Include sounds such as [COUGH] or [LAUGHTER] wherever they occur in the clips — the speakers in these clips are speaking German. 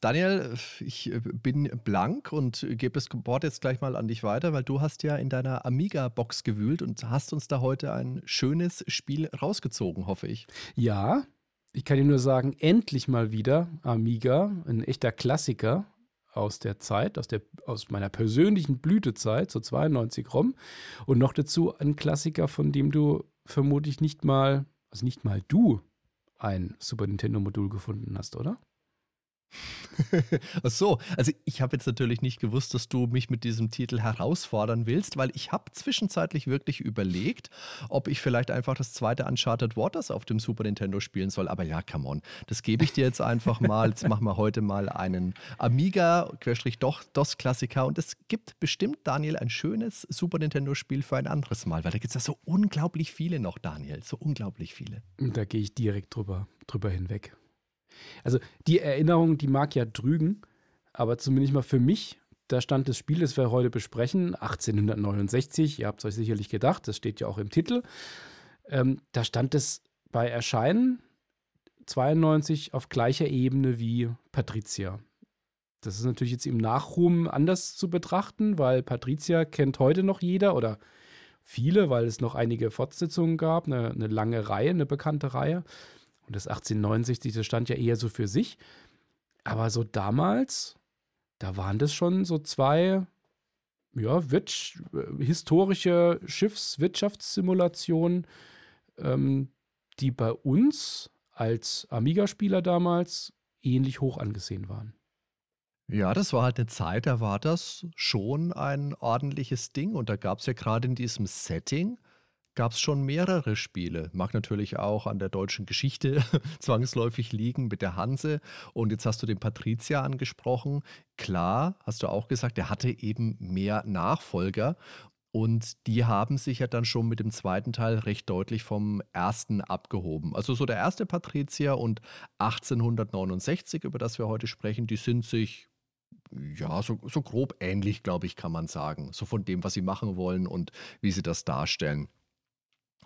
Daniel, ich bin blank und gebe das Wort jetzt gleich mal an dich weiter, weil du hast ja in deiner Amiga-Box gewühlt und hast uns da heute ein schönes Spiel rausgezogen, hoffe ich. Ja, ich kann dir nur sagen, endlich mal wieder Amiga, ein echter Klassiker aus der Zeit, aus, der, aus meiner persönlichen Blütezeit, so 92 rum. Und noch dazu ein Klassiker, von dem du vermutlich nicht mal, also nicht mal du, ein Super Nintendo-Modul gefunden hast, oder? [LAUGHS] Ach so, also ich habe jetzt natürlich nicht gewusst, dass du mich mit diesem Titel herausfordern willst, weil ich habe zwischenzeitlich wirklich überlegt, ob ich vielleicht einfach das zweite Uncharted Waters auf dem Super Nintendo spielen soll. Aber ja, come on, das gebe ich dir jetzt einfach mal. Jetzt machen wir heute mal einen Amiga, Querstrich doch, DOS-Klassiker. Und es gibt bestimmt, Daniel, ein schönes Super Nintendo-Spiel für ein anderes Mal, weil da gibt es ja so unglaublich viele noch, Daniel. So unglaublich viele. Da gehe ich direkt drüber, drüber hinweg. Also die Erinnerung, die mag ja trügen, aber zumindest mal für mich, da stand das Spiel, das wir heute besprechen, 1869, ihr habt es euch sicherlich gedacht, das steht ja auch im Titel, ähm, da stand es bei Erscheinen 92 auf gleicher Ebene wie Patricia. Das ist natürlich jetzt im Nachruhm anders zu betrachten, weil Patricia kennt heute noch jeder oder viele, weil es noch einige Fortsetzungen gab, eine, eine lange Reihe, eine bekannte Reihe. Und das 1869, das stand ja eher so für sich. Aber so damals, da waren das schon so zwei, ja, historische Schiffswirtschaftssimulationen, ähm, die bei uns als Amiga-Spieler damals ähnlich hoch angesehen waren. Ja, das war halt eine Zeit, da war das schon ein ordentliches Ding. Und da gab es ja gerade in diesem Setting gab es schon mehrere Spiele. Mag natürlich auch an der deutschen Geschichte [LAUGHS] zwangsläufig liegen mit der Hanse. Und jetzt hast du den Patricia angesprochen. Klar, hast du auch gesagt, der hatte eben mehr Nachfolger. Und die haben sich ja dann schon mit dem zweiten Teil recht deutlich vom ersten abgehoben. Also so der erste Patrizier und 1869, über das wir heute sprechen, die sind sich ja so, so grob ähnlich, glaube ich, kann man sagen. So von dem, was sie machen wollen und wie sie das darstellen.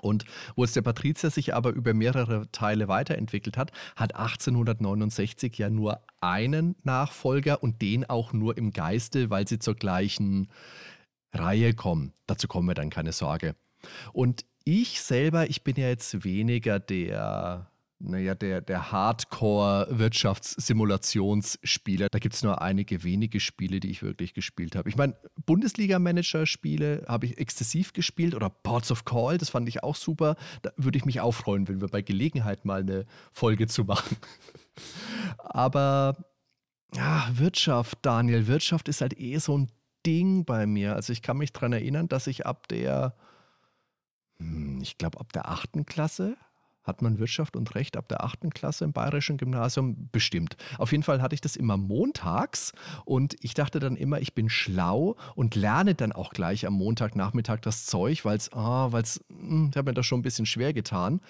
Und wo es der Patrizier sich aber über mehrere Teile weiterentwickelt hat, hat 1869 ja nur einen Nachfolger und den auch nur im Geiste, weil sie zur gleichen Reihe kommen. Dazu kommen wir dann, keine Sorge. Und ich selber, ich bin ja jetzt weniger der naja, der, der Hardcore-Wirtschaftssimulationsspieler. Da gibt es nur einige wenige Spiele, die ich wirklich gespielt habe. Ich meine, Bundesliga-Manager-Spiele habe ich exzessiv gespielt oder Ports of Call, das fand ich auch super. Da würde ich mich auch freuen, wenn wir bei Gelegenheit mal eine Folge zu machen. [LAUGHS] Aber ja, Wirtschaft, Daniel, Wirtschaft ist halt eh so ein Ding bei mir. Also ich kann mich daran erinnern, dass ich ab der, hm, ich glaube ab der achten Klasse hat man Wirtschaft und Recht ab der achten Klasse im bayerischen Gymnasium? Bestimmt. Auf jeden Fall hatte ich das immer montags und ich dachte dann immer, ich bin schlau und lerne dann auch gleich am Montagnachmittag das Zeug, weil es, ah, weil es, hm, ich habe mir das schon ein bisschen schwer getan.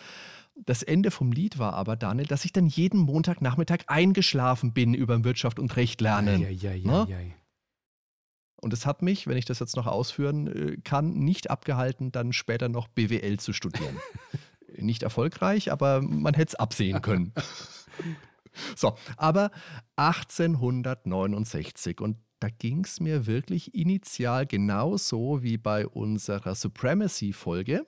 Das Ende vom Lied war aber, Daniel, dass ich dann jeden Montagnachmittag eingeschlafen bin über Wirtschaft und Recht lernen. Ja, ja, ja, ja. Und es hat mich, wenn ich das jetzt noch ausführen äh, kann, nicht abgehalten, dann später noch BWL zu studieren. [LAUGHS] nicht erfolgreich, aber man hätte es absehen können. [LAUGHS] so, aber 1869 und da ging es mir wirklich initial genauso wie bei unserer Supremacy-Folge.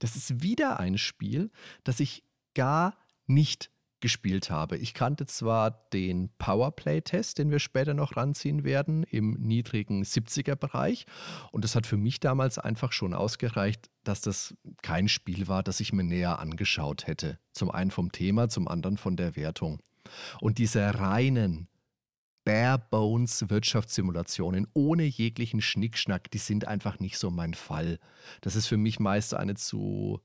Das ist wieder ein Spiel, das ich gar nicht gespielt habe. Ich kannte zwar den Powerplay-Test, den wir später noch ranziehen werden, im niedrigen 70er-Bereich. Und das hat für mich damals einfach schon ausgereicht, dass das kein Spiel war, das ich mir näher angeschaut hätte. Zum einen vom Thema, zum anderen von der Wertung. Und diese reinen Bare-Bones Wirtschaftssimulationen ohne jeglichen Schnickschnack, die sind einfach nicht so mein Fall. Das ist für mich meist eine zu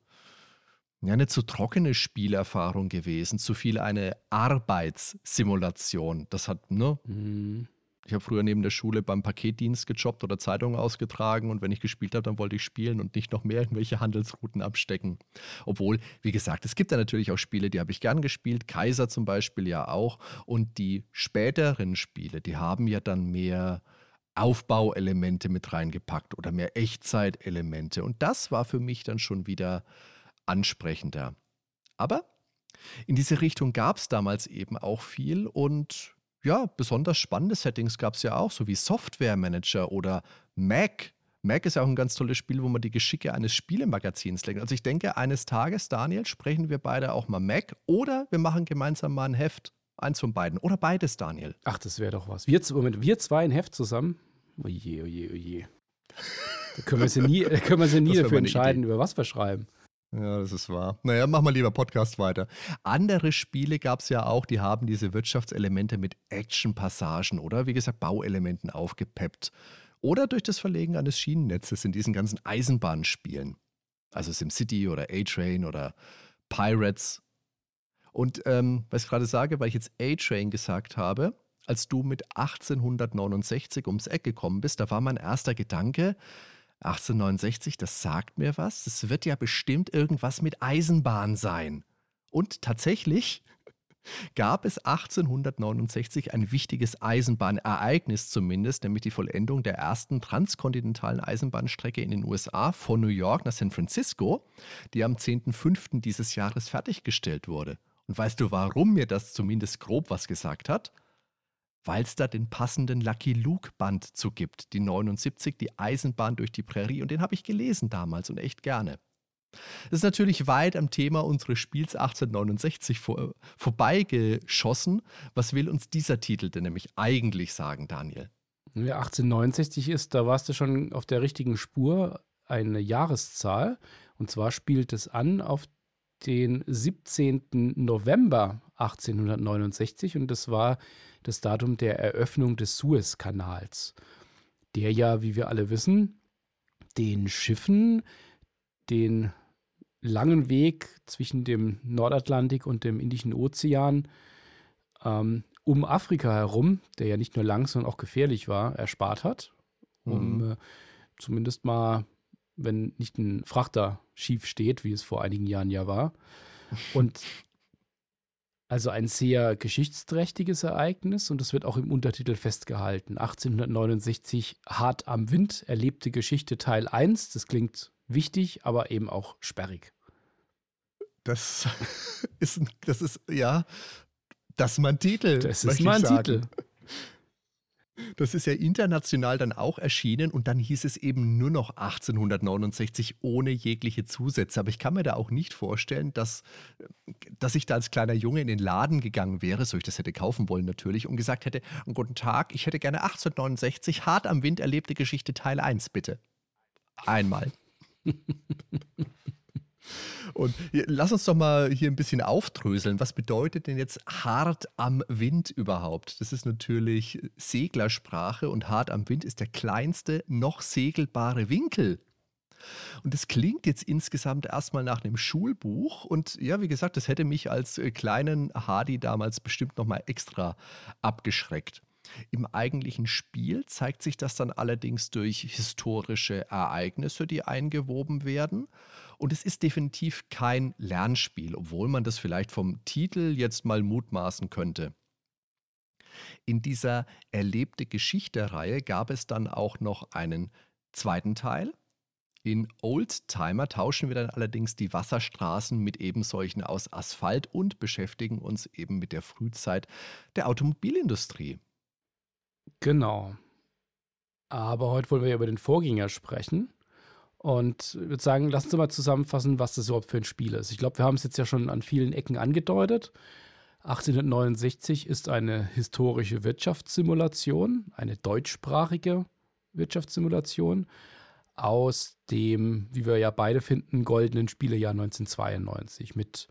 ja, eine zu trockene Spielerfahrung gewesen, zu viel eine Arbeitssimulation. Das hat, ne? Mhm. Ich habe früher neben der Schule beim Paketdienst gejobbt oder Zeitungen ausgetragen und wenn ich gespielt habe, dann wollte ich spielen und nicht noch mehr irgendwelche Handelsrouten abstecken. Obwohl, wie gesagt, es gibt ja natürlich auch Spiele, die habe ich gern gespielt, Kaiser zum Beispiel ja auch. Und die späteren Spiele, die haben ja dann mehr Aufbauelemente mit reingepackt oder mehr Echtzeitelemente. Und das war für mich dann schon wieder ansprechender. Aber in diese Richtung gab es damals eben auch viel und ja, besonders spannende Settings gab es ja auch, so wie Software Manager oder Mac. Mac ist ja auch ein ganz tolles Spiel, wo man die Geschicke eines Spielemagazins lenkt. Also ich denke, eines Tages, Daniel, sprechen wir beide auch mal Mac oder wir machen gemeinsam mal ein Heft. Eins von beiden. Oder beides, Daniel. Ach, das wäre doch was. Wir, Moment, wir zwei ein Heft zusammen? Oje, oje, oje. Da können wir sie nie, [LAUGHS] können wir sie nie dafür entscheiden, Idee. über was wir schreiben. Ja, das ist wahr. Naja, mach mal lieber Podcast weiter. Andere Spiele gab es ja auch, die haben diese Wirtschaftselemente mit Action-Passagen oder wie gesagt Bauelementen aufgepeppt. Oder durch das Verlegen eines Schienennetzes in diesen ganzen Eisenbahnspielen. Also SimCity oder A-Train oder Pirates. Und ähm, was ich gerade sage, weil ich jetzt A-Train gesagt habe, als du mit 1869 ums Eck gekommen bist, da war mein erster Gedanke, 1869, das sagt mir was. Es wird ja bestimmt irgendwas mit Eisenbahn sein. Und tatsächlich [LAUGHS] gab es 1869 ein wichtiges Eisenbahnereignis zumindest, nämlich die Vollendung der ersten transkontinentalen Eisenbahnstrecke in den USA von New York nach San Francisco, die am 10.05. dieses Jahres fertiggestellt wurde. Und weißt du, warum mir das zumindest grob was gesagt hat? Weil es da den passenden Lucky Luke Band zu gibt, die 79, die Eisenbahn durch die Prärie. Und den habe ich gelesen damals und echt gerne. Das ist natürlich weit am Thema unseres Spiels 1869 vor, vorbeigeschossen. Was will uns dieser Titel denn nämlich eigentlich sagen, Daniel? Ja, 1869 ist, da warst du schon auf der richtigen Spur, eine Jahreszahl. Und zwar spielt es an auf den 17. November 1869 und das war das Datum der Eröffnung des Suezkanals, der ja, wie wir alle wissen, den Schiffen den langen Weg zwischen dem Nordatlantik und dem Indischen Ozean ähm, um Afrika herum, der ja nicht nur lang, sondern auch gefährlich war, erspart hat, um mhm. äh, zumindest mal, wenn nicht ein Frachter schief steht, wie es vor einigen Jahren ja war. Und also ein sehr geschichtsträchtiges Ereignis und es wird auch im Untertitel festgehalten. 1869 Hart am Wind, erlebte Geschichte Teil 1. Das klingt wichtig, aber eben auch sperrig. Das [LAUGHS] ist, das ist, ja, das ist mein Titel. Das ist mein Titel. Das ist ja international dann auch erschienen und dann hieß es eben nur noch 1869 ohne jegliche Zusätze. Aber ich kann mir da auch nicht vorstellen, dass, dass ich da als kleiner Junge in den Laden gegangen wäre, so ich das hätte kaufen wollen natürlich, und gesagt hätte, guten Tag, ich hätte gerne 1869 hart am Wind erlebte Geschichte Teil 1, bitte. Einmal. [LAUGHS] Und lass uns doch mal hier ein bisschen aufdröseln. Was bedeutet denn jetzt hart am Wind überhaupt? Das ist natürlich Seglersprache und hart am Wind ist der kleinste noch segelbare Winkel. Und das klingt jetzt insgesamt erstmal nach einem Schulbuch. Und ja, wie gesagt, das hätte mich als äh, kleinen Hardy damals bestimmt nochmal extra abgeschreckt. Im eigentlichen Spiel zeigt sich das dann allerdings durch historische Ereignisse, die eingewoben werden. Und es ist definitiv kein Lernspiel, obwohl man das vielleicht vom Titel jetzt mal mutmaßen könnte. In dieser erlebte Geschichte-Reihe gab es dann auch noch einen zweiten Teil. In Oldtimer tauschen wir dann allerdings die Wasserstraßen mit eben solchen aus Asphalt und beschäftigen uns eben mit der Frühzeit der Automobilindustrie. Genau. Aber heute wollen wir über den Vorgänger sprechen. Und ich würde sagen, lass uns mal zusammenfassen, was das überhaupt für ein Spiel ist. Ich glaube, wir haben es jetzt ja schon an vielen Ecken angedeutet. 1869 ist eine historische Wirtschaftssimulation, eine deutschsprachige Wirtschaftssimulation aus dem, wie wir ja beide finden, goldenen Spielejahr 1992 mit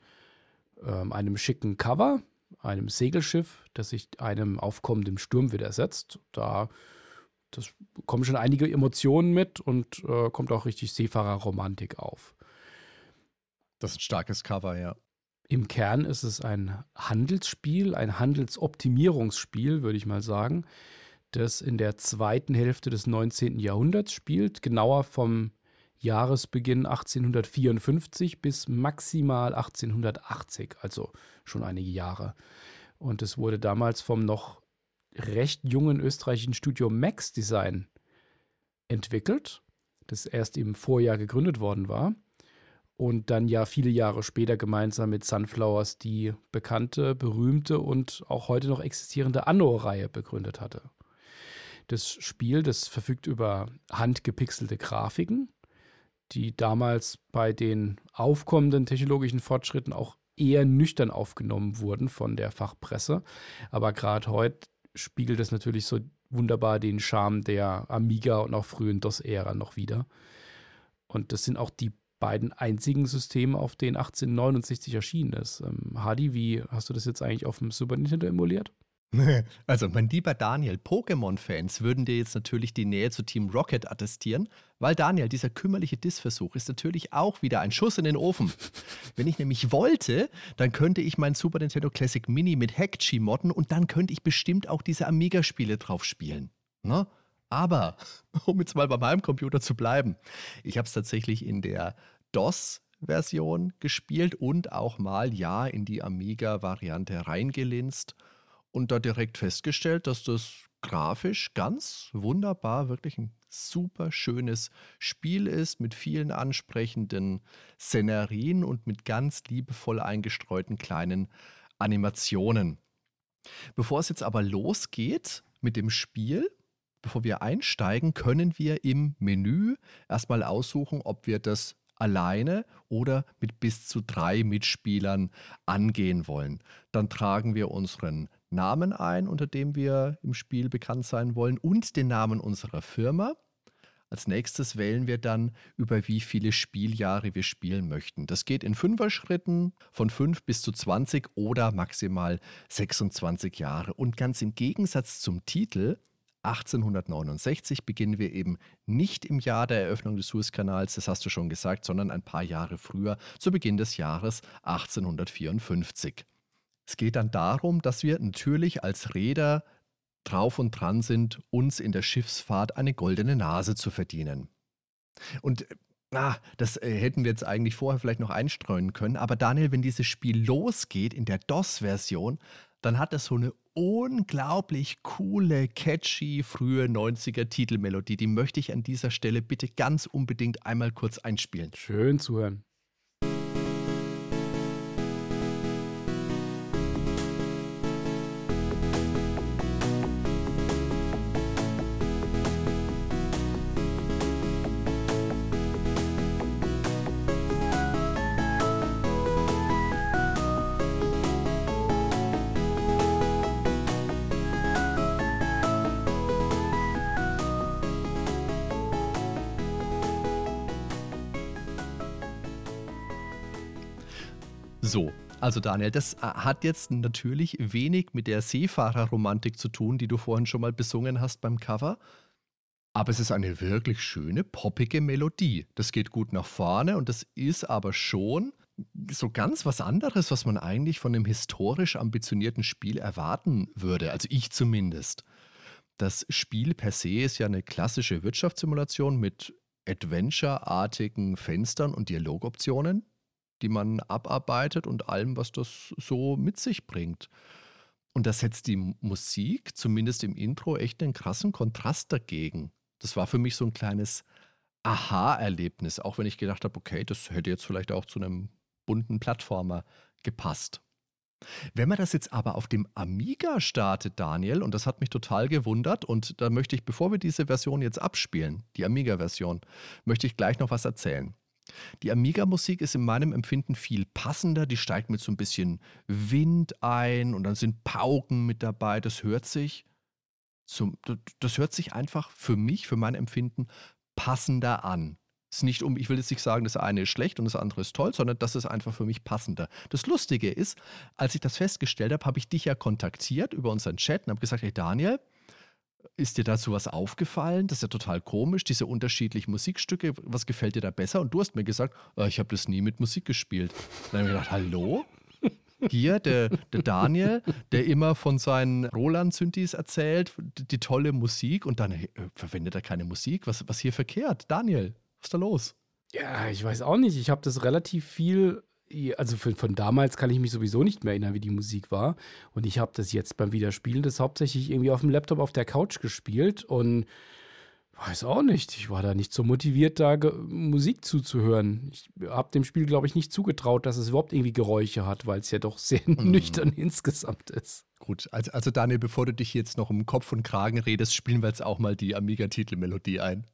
ähm, einem schicken Cover, einem Segelschiff, das sich einem aufkommenden Sturm widersetzt. Da das kommen schon einige Emotionen mit und äh, kommt auch richtig Seefahrerromantik auf. Das ist ein starkes Cover, ja. Im Kern ist es ein Handelsspiel, ein Handelsoptimierungsspiel, würde ich mal sagen. das in der zweiten Hälfte des 19. Jahrhunderts spielt, genauer vom Jahresbeginn 1854 bis maximal 1880, also schon einige Jahre. Und es wurde damals vom noch recht jungen österreichischen Studio Max Design entwickelt, das erst im Vorjahr gegründet worden war und dann ja viele Jahre später gemeinsam mit Sunflowers die bekannte, berühmte und auch heute noch existierende Anno-Reihe begründet hatte. Das Spiel, das verfügt über handgepixelte Grafiken, die damals bei den aufkommenden technologischen Fortschritten auch eher nüchtern aufgenommen wurden von der Fachpresse. Aber gerade heute spiegelt es natürlich so wunderbar den Charme der Amiga und auch frühen DOS-Ära noch wieder. Und das sind auch die beiden einzigen Systeme, auf denen 1869 erschienen ist. Ähm, Hardy, wie hast du das jetzt eigentlich auf dem Super Nintendo emuliert? [LAUGHS] Also, mein lieber Daniel, Pokémon-Fans würden dir jetzt natürlich die Nähe zu Team Rocket attestieren, weil Daniel, dieser kümmerliche Diss-Versuch ist natürlich auch wieder ein Schuss in den Ofen. Wenn ich nämlich wollte, dann könnte ich mein Super Nintendo Classic Mini mit Hackchi modden und dann könnte ich bestimmt auch diese Amiga-Spiele drauf spielen. Ne? Aber, [LAUGHS] um jetzt mal bei meinem Computer zu bleiben, ich habe es tatsächlich in der DOS Version gespielt und auch mal ja in die Amiga-Variante reingelinst und da direkt festgestellt, dass das grafisch ganz wunderbar, wirklich ein super schönes Spiel ist mit vielen ansprechenden Szenerien und mit ganz liebevoll eingestreuten kleinen Animationen. Bevor es jetzt aber losgeht mit dem Spiel, bevor wir einsteigen, können wir im Menü erstmal aussuchen, ob wir das alleine oder mit bis zu drei Mitspielern angehen wollen. Dann tragen wir unseren Namen ein, unter dem wir im Spiel bekannt sein wollen und den Namen unserer Firma. Als nächstes wählen wir dann, über wie viele Spieljahre wir spielen möchten. Das geht in Fünfer-Schritten von 5 bis zu 20 oder maximal 26 Jahre. Und ganz im Gegensatz zum Titel 1869 beginnen wir eben nicht im Jahr der Eröffnung des Suezkanals, das hast du schon gesagt, sondern ein paar Jahre früher, zu Beginn des Jahres 1854. Es geht dann darum, dass wir natürlich als Räder drauf und dran sind, uns in der Schiffsfahrt eine goldene Nase zu verdienen. Und Ah, das äh, hätten wir jetzt eigentlich vorher vielleicht noch einstreuen können. Aber Daniel, wenn dieses Spiel losgeht in der DOS-Version, dann hat es so eine unglaublich coole, catchy, frühe 90er Titelmelodie. Die möchte ich an dieser Stelle bitte ganz unbedingt einmal kurz einspielen. Schön zu So, also Daniel, das äh, hat jetzt natürlich wenig mit der Seefahrerromantik zu tun, die du vorhin schon mal besungen hast beim Cover. Aber es ist eine wirklich schöne, poppige Melodie. Das geht gut nach vorne und das ist aber schon so ganz was anderes, was man eigentlich von einem historisch ambitionierten Spiel erwarten würde. Also ich zumindest. Das Spiel per se ist ja eine klassische Wirtschaftssimulation mit Adventure-artigen Fenstern und Dialogoptionen die man abarbeitet und allem, was das so mit sich bringt. Und da setzt die Musik, zumindest im Intro, echt einen krassen Kontrast dagegen. Das war für mich so ein kleines Aha-Erlebnis, auch wenn ich gedacht habe, okay, das hätte jetzt vielleicht auch zu einem bunten Plattformer gepasst. Wenn man das jetzt aber auf dem Amiga startet, Daniel, und das hat mich total gewundert, und da möchte ich, bevor wir diese Version jetzt abspielen, die Amiga-Version, möchte ich gleich noch was erzählen. Die Amiga-Musik ist in meinem Empfinden viel passender. Die steigt mit so ein bisschen Wind ein und dann sind Pauken mit dabei. Das hört sich, zum, das hört sich einfach für mich, für mein Empfinden passender an. Ist nicht um, ich will jetzt nicht sagen, das eine ist schlecht und das andere ist toll, sondern das ist einfach für mich passender. Das Lustige ist, als ich das festgestellt habe, habe ich dich ja kontaktiert über unseren Chat und habe gesagt, hey Daniel, ist dir dazu was aufgefallen? Das ist ja total komisch, diese unterschiedlichen Musikstücke. Was gefällt dir da besser? Und du hast mir gesagt, oh, ich habe das nie mit Musik gespielt. dann habe ich gedacht, hallo? Hier, der, der Daniel, der immer von seinen Roland-Synthes erzählt, die, tolle Musik und dann äh, verwendet er keine Musik. Was, was hier verkehrt? Daniel, was ist da los? Ja, ich weiß auch nicht. Ich habe das relativ viel also von, von, damals kann ich mich sowieso nicht mehr erinnern, wie die Musik war. Und ich habe das jetzt beim Wiederspielen das hauptsächlich irgendwie auf dem Laptop auf der Couch gespielt und Weiß auch nicht. Ich war da nicht so motiviert, da Musik zuzuhören. Ich habe dem Spiel, glaube ich, nicht zugetraut, dass es überhaupt irgendwie Geräusche hat, weil es ja doch sehr [LAUGHS] mm. nüchtern insgesamt ist. Gut, also, also Daniel, bevor du dich jetzt noch um Kopf und Kragen redest, spielen wir jetzt auch mal die Amiga-Titelmelodie ein.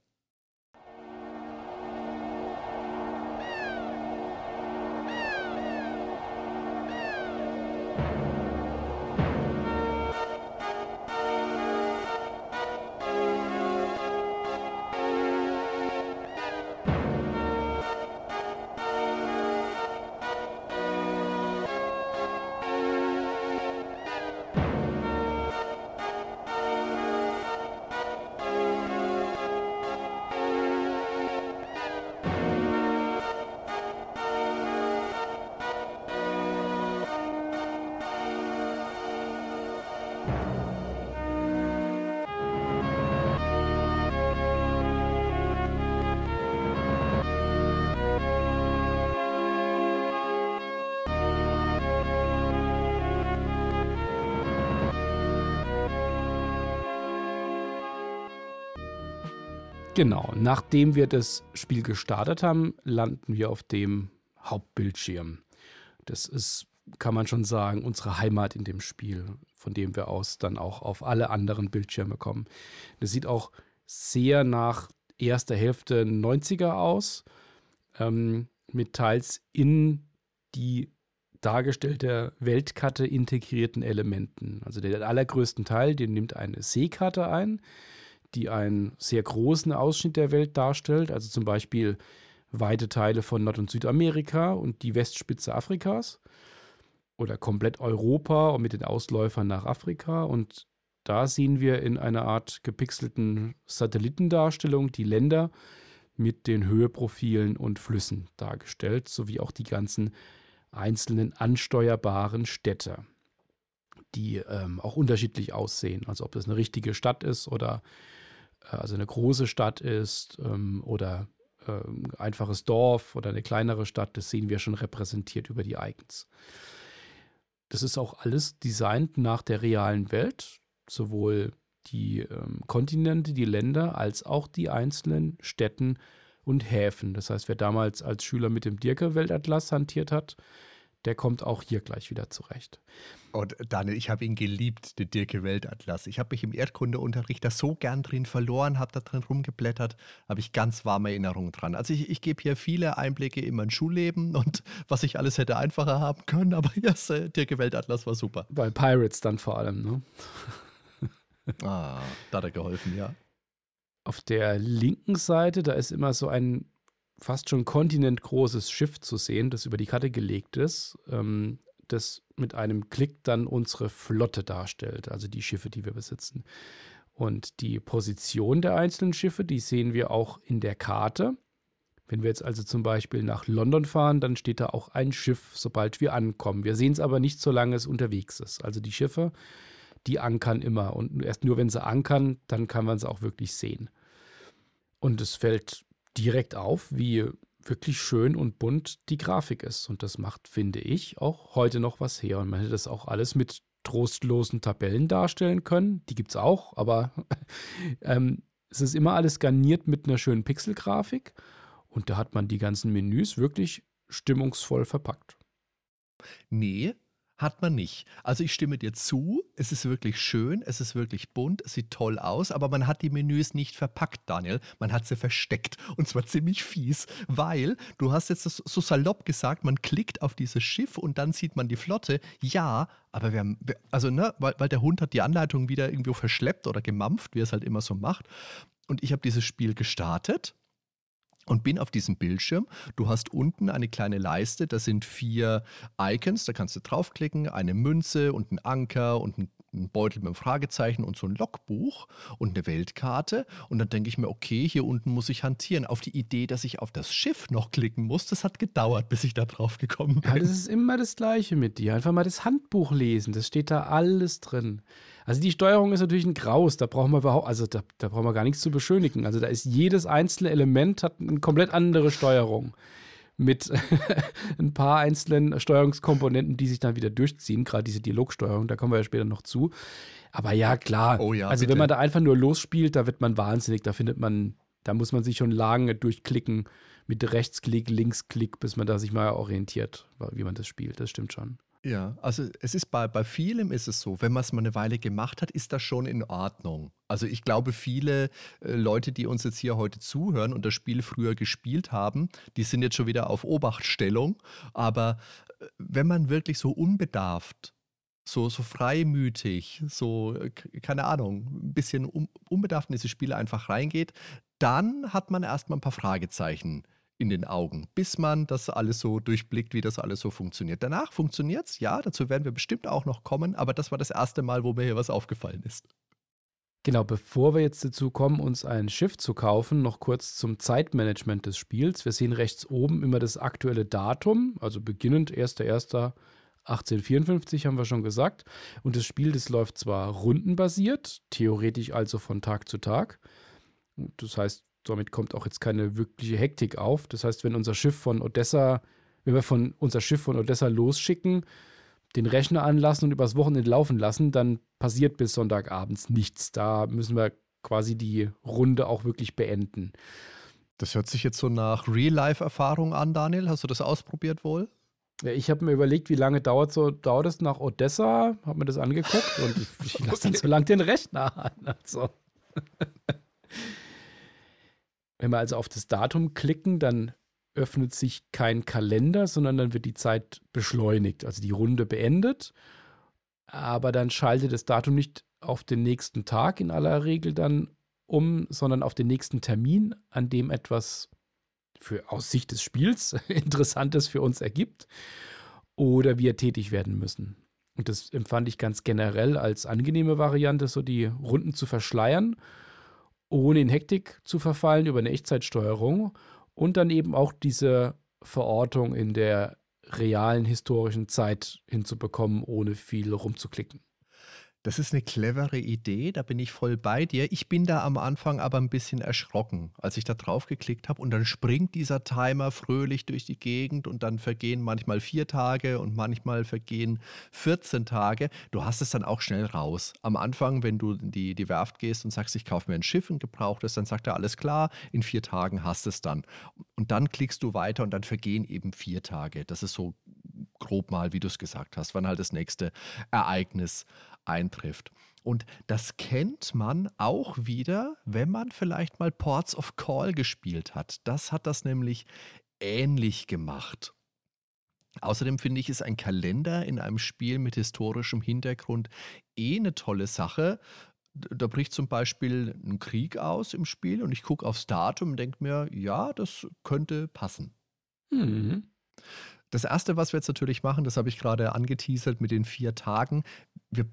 Genau, nachdem wir das Spiel gestartet haben, landen wir auf dem Hauptbildschirm. Das ist, kann man schon sagen, unsere Heimat in dem Spiel, von dem wir aus dann auch auf alle anderen Bildschirme kommen. Das sieht auch sehr nach erster Hälfte 90er aus, ähm, mit teils in die dargestellte Weltkarte integrierten Elementen. Also der allergrößten Teil, den nimmt eine Seekarte ein die einen sehr großen Ausschnitt der Welt darstellt, also zum Beispiel weite Teile von Nord- und Südamerika und die Westspitze Afrikas oder komplett Europa und mit den Ausläufern nach Afrika. Und da sehen wir in einer Art gepixelten Satellitendarstellung die Länder mit den Höheprofilen und Flüssen dargestellt, sowie auch die ganzen einzelnen ansteuerbaren Städte, die ähm, auch unterschiedlich aussehen. Also ob das eine richtige Stadt ist oder also eine große Stadt ist ähm, oder ein ähm, einfaches Dorf oder eine kleinere Stadt, das sehen wir schon repräsentiert über die Icons. Das ist auch alles designt nach der realen Welt, sowohl die ähm, Kontinente, die Länder, als auch die einzelnen Städten und Häfen. Das heißt, wer damals als Schüler mit dem Dirke-Weltatlas hantiert hat, der kommt auch hier gleich wieder zurecht. Und Daniel, ich habe ihn geliebt, den Dirke Weltatlas. Ich habe mich im Erdkundeunterricht da so gern drin verloren, habe da drin rumgeblättert, habe ich ganz warme Erinnerungen dran. Also ich, ich gebe hier viele Einblicke in mein Schulleben und [LAUGHS] was ich alles hätte einfacher haben können, aber [LAUGHS] yes, äh, Dirke Weltatlas war super. Bei Pirates dann vor allem, ne? ah, da hat er geholfen, ja. Auf der linken Seite, da ist immer so ein fast schon kontinentgroßes Schiff zu sehen, das über die Karte gelegt ist, ähm, das mit einem Klick dann unsere Flotte darstellt, also die Schiffe, die wir besitzen. Und die Position der einzelnen Schiffe, die sehen wir auch in der Karte. Wenn wir jetzt also zum Beispiel nach London fahren, dann steht da auch ein Schiff, sobald wir ankommen. Wir sehen es aber nicht, solange es unterwegs ist. Also die Schiffe, die ankern immer. Und erst nur, wenn sie ankern, dann kann man sie auch wirklich sehen. Und es fällt direkt auf, wie wirklich schön und bunt die Grafik ist. Und das macht, finde ich, auch heute noch was her. Und man hätte das auch alles mit trostlosen Tabellen darstellen können. Die gibt es auch, aber [LAUGHS] ähm, es ist immer alles garniert mit einer schönen Pixelgrafik. Und da hat man die ganzen Menüs wirklich stimmungsvoll verpackt. Nee, hat man nicht. Also ich stimme dir zu, es ist wirklich schön, es ist wirklich bunt, es sieht toll aus, aber man hat die Menüs nicht verpackt, Daniel. Man hat sie versteckt und zwar ziemlich fies, weil du hast jetzt so salopp gesagt, man klickt auf dieses Schiff und dann sieht man die Flotte. Ja, aber wir haben, also ne, weil, weil der Hund hat die Anleitung wieder irgendwo verschleppt oder gemampft, wie er es halt immer so macht. Und ich habe dieses Spiel gestartet und bin auf diesem Bildschirm. Du hast unten eine kleine Leiste, da sind vier Icons, da kannst du draufklicken, eine Münze und ein Anker und ein einen Beutel mit einem Fragezeichen und so ein Logbuch und eine Weltkarte. Und dann denke ich mir, okay, hier unten muss ich hantieren. Auf die Idee, dass ich auf das Schiff noch klicken muss, das hat gedauert, bis ich da drauf gekommen bin. Ja, das ist immer das Gleiche mit dir. Einfach mal das Handbuch lesen, das steht da alles drin. Also die Steuerung ist natürlich ein Graus, da brauchen wir überhaupt, also da, da brauchen wir gar nichts zu beschönigen. Also da ist jedes einzelne Element hat eine komplett andere Steuerung mit [LAUGHS] ein paar einzelnen Steuerungskomponenten, die sich dann wieder durchziehen, gerade diese Dialogsteuerung, da kommen wir ja später noch zu. Aber ja, klar. Oh ja, also bitte. wenn man da einfach nur losspielt, da wird man wahnsinnig, da findet man, da muss man sich schon lange durchklicken mit Rechtsklick, Linksklick, bis man da sich mal orientiert, wie man das spielt. Das stimmt schon. Ja, also es ist bei, bei vielem ist es so, wenn man es mal eine Weile gemacht hat, ist das schon in Ordnung. Also ich glaube, viele äh, Leute, die uns jetzt hier heute zuhören und das Spiel früher gespielt haben, die sind jetzt schon wieder auf Obachtstellung. Aber äh, wenn man wirklich so unbedarft, so, so freimütig, so, äh, keine Ahnung, ein bisschen un unbedarft in diese Spiele einfach reingeht, dann hat man erstmal ein paar Fragezeichen in den Augen, bis man das alles so durchblickt, wie das alles so funktioniert. Danach funktioniert es, ja, dazu werden wir bestimmt auch noch kommen, aber das war das erste Mal, wo mir hier was aufgefallen ist. Genau, bevor wir jetzt dazu kommen, uns ein Schiff zu kaufen, noch kurz zum Zeitmanagement des Spiels. Wir sehen rechts oben immer das aktuelle Datum, also beginnend 1.1.1854 haben wir schon gesagt. Und das Spiel, das läuft zwar rundenbasiert, theoretisch also von Tag zu Tag. Das heißt, damit kommt auch jetzt keine wirkliche Hektik auf. Das heißt, wenn unser Schiff von Odessa, wenn wir von unser Schiff von Odessa losschicken, den Rechner anlassen und übers Wochenende laufen lassen, dann passiert bis Sonntagabends nichts. Da müssen wir quasi die Runde auch wirklich beenden. Das hört sich jetzt so nach Real-Life-Erfahrung an, Daniel. Hast du das ausprobiert wohl? Ja, Ich habe mir überlegt, wie lange dauert so dauert es nach Odessa, habe mir das angeguckt und ich, ich lasse dann so lange den Rechner an. Also. [LAUGHS] Wenn wir also auf das Datum klicken, dann öffnet sich kein Kalender, sondern dann wird die Zeit beschleunigt, also die Runde beendet. Aber dann schaltet das Datum nicht auf den nächsten Tag in aller Regel dann um, sondern auf den nächsten Termin, an dem etwas für aus Sicht des Spiels [LAUGHS] Interessantes für uns ergibt oder wir tätig werden müssen. Und das empfand ich ganz generell als angenehme Variante, so die Runden zu verschleiern, ohne in Hektik zu verfallen über eine Echtzeitsteuerung und dann eben auch diese Verortung in der realen historischen Zeit hinzubekommen, ohne viel rumzuklicken. Das ist eine clevere Idee, da bin ich voll bei dir. Ich bin da am Anfang aber ein bisschen erschrocken, als ich da drauf geklickt habe und dann springt dieser Timer fröhlich durch die Gegend und dann vergehen manchmal vier Tage und manchmal vergehen 14 Tage. Du hast es dann auch schnell raus. Am Anfang, wenn du in die, die Werft gehst und sagst, ich kaufe mir ein Schiff und gebrauchtes, dann sagt er, alles klar, in vier Tagen hast es dann. Und dann klickst du weiter und dann vergehen eben vier Tage. Das ist so grob mal, wie du es gesagt hast, wann halt das nächste Ereignis eintrifft. Und das kennt man auch wieder, wenn man vielleicht mal Ports of Call gespielt hat. Das hat das nämlich ähnlich gemacht. Außerdem finde ich, ist ein Kalender in einem Spiel mit historischem Hintergrund eh eine tolle Sache. Da bricht zum Beispiel ein Krieg aus im Spiel und ich gucke aufs Datum und denke mir, ja, das könnte passen. Mhm. Das erste, was wir jetzt natürlich machen, das habe ich gerade angeteasert mit den vier Tagen. Wir,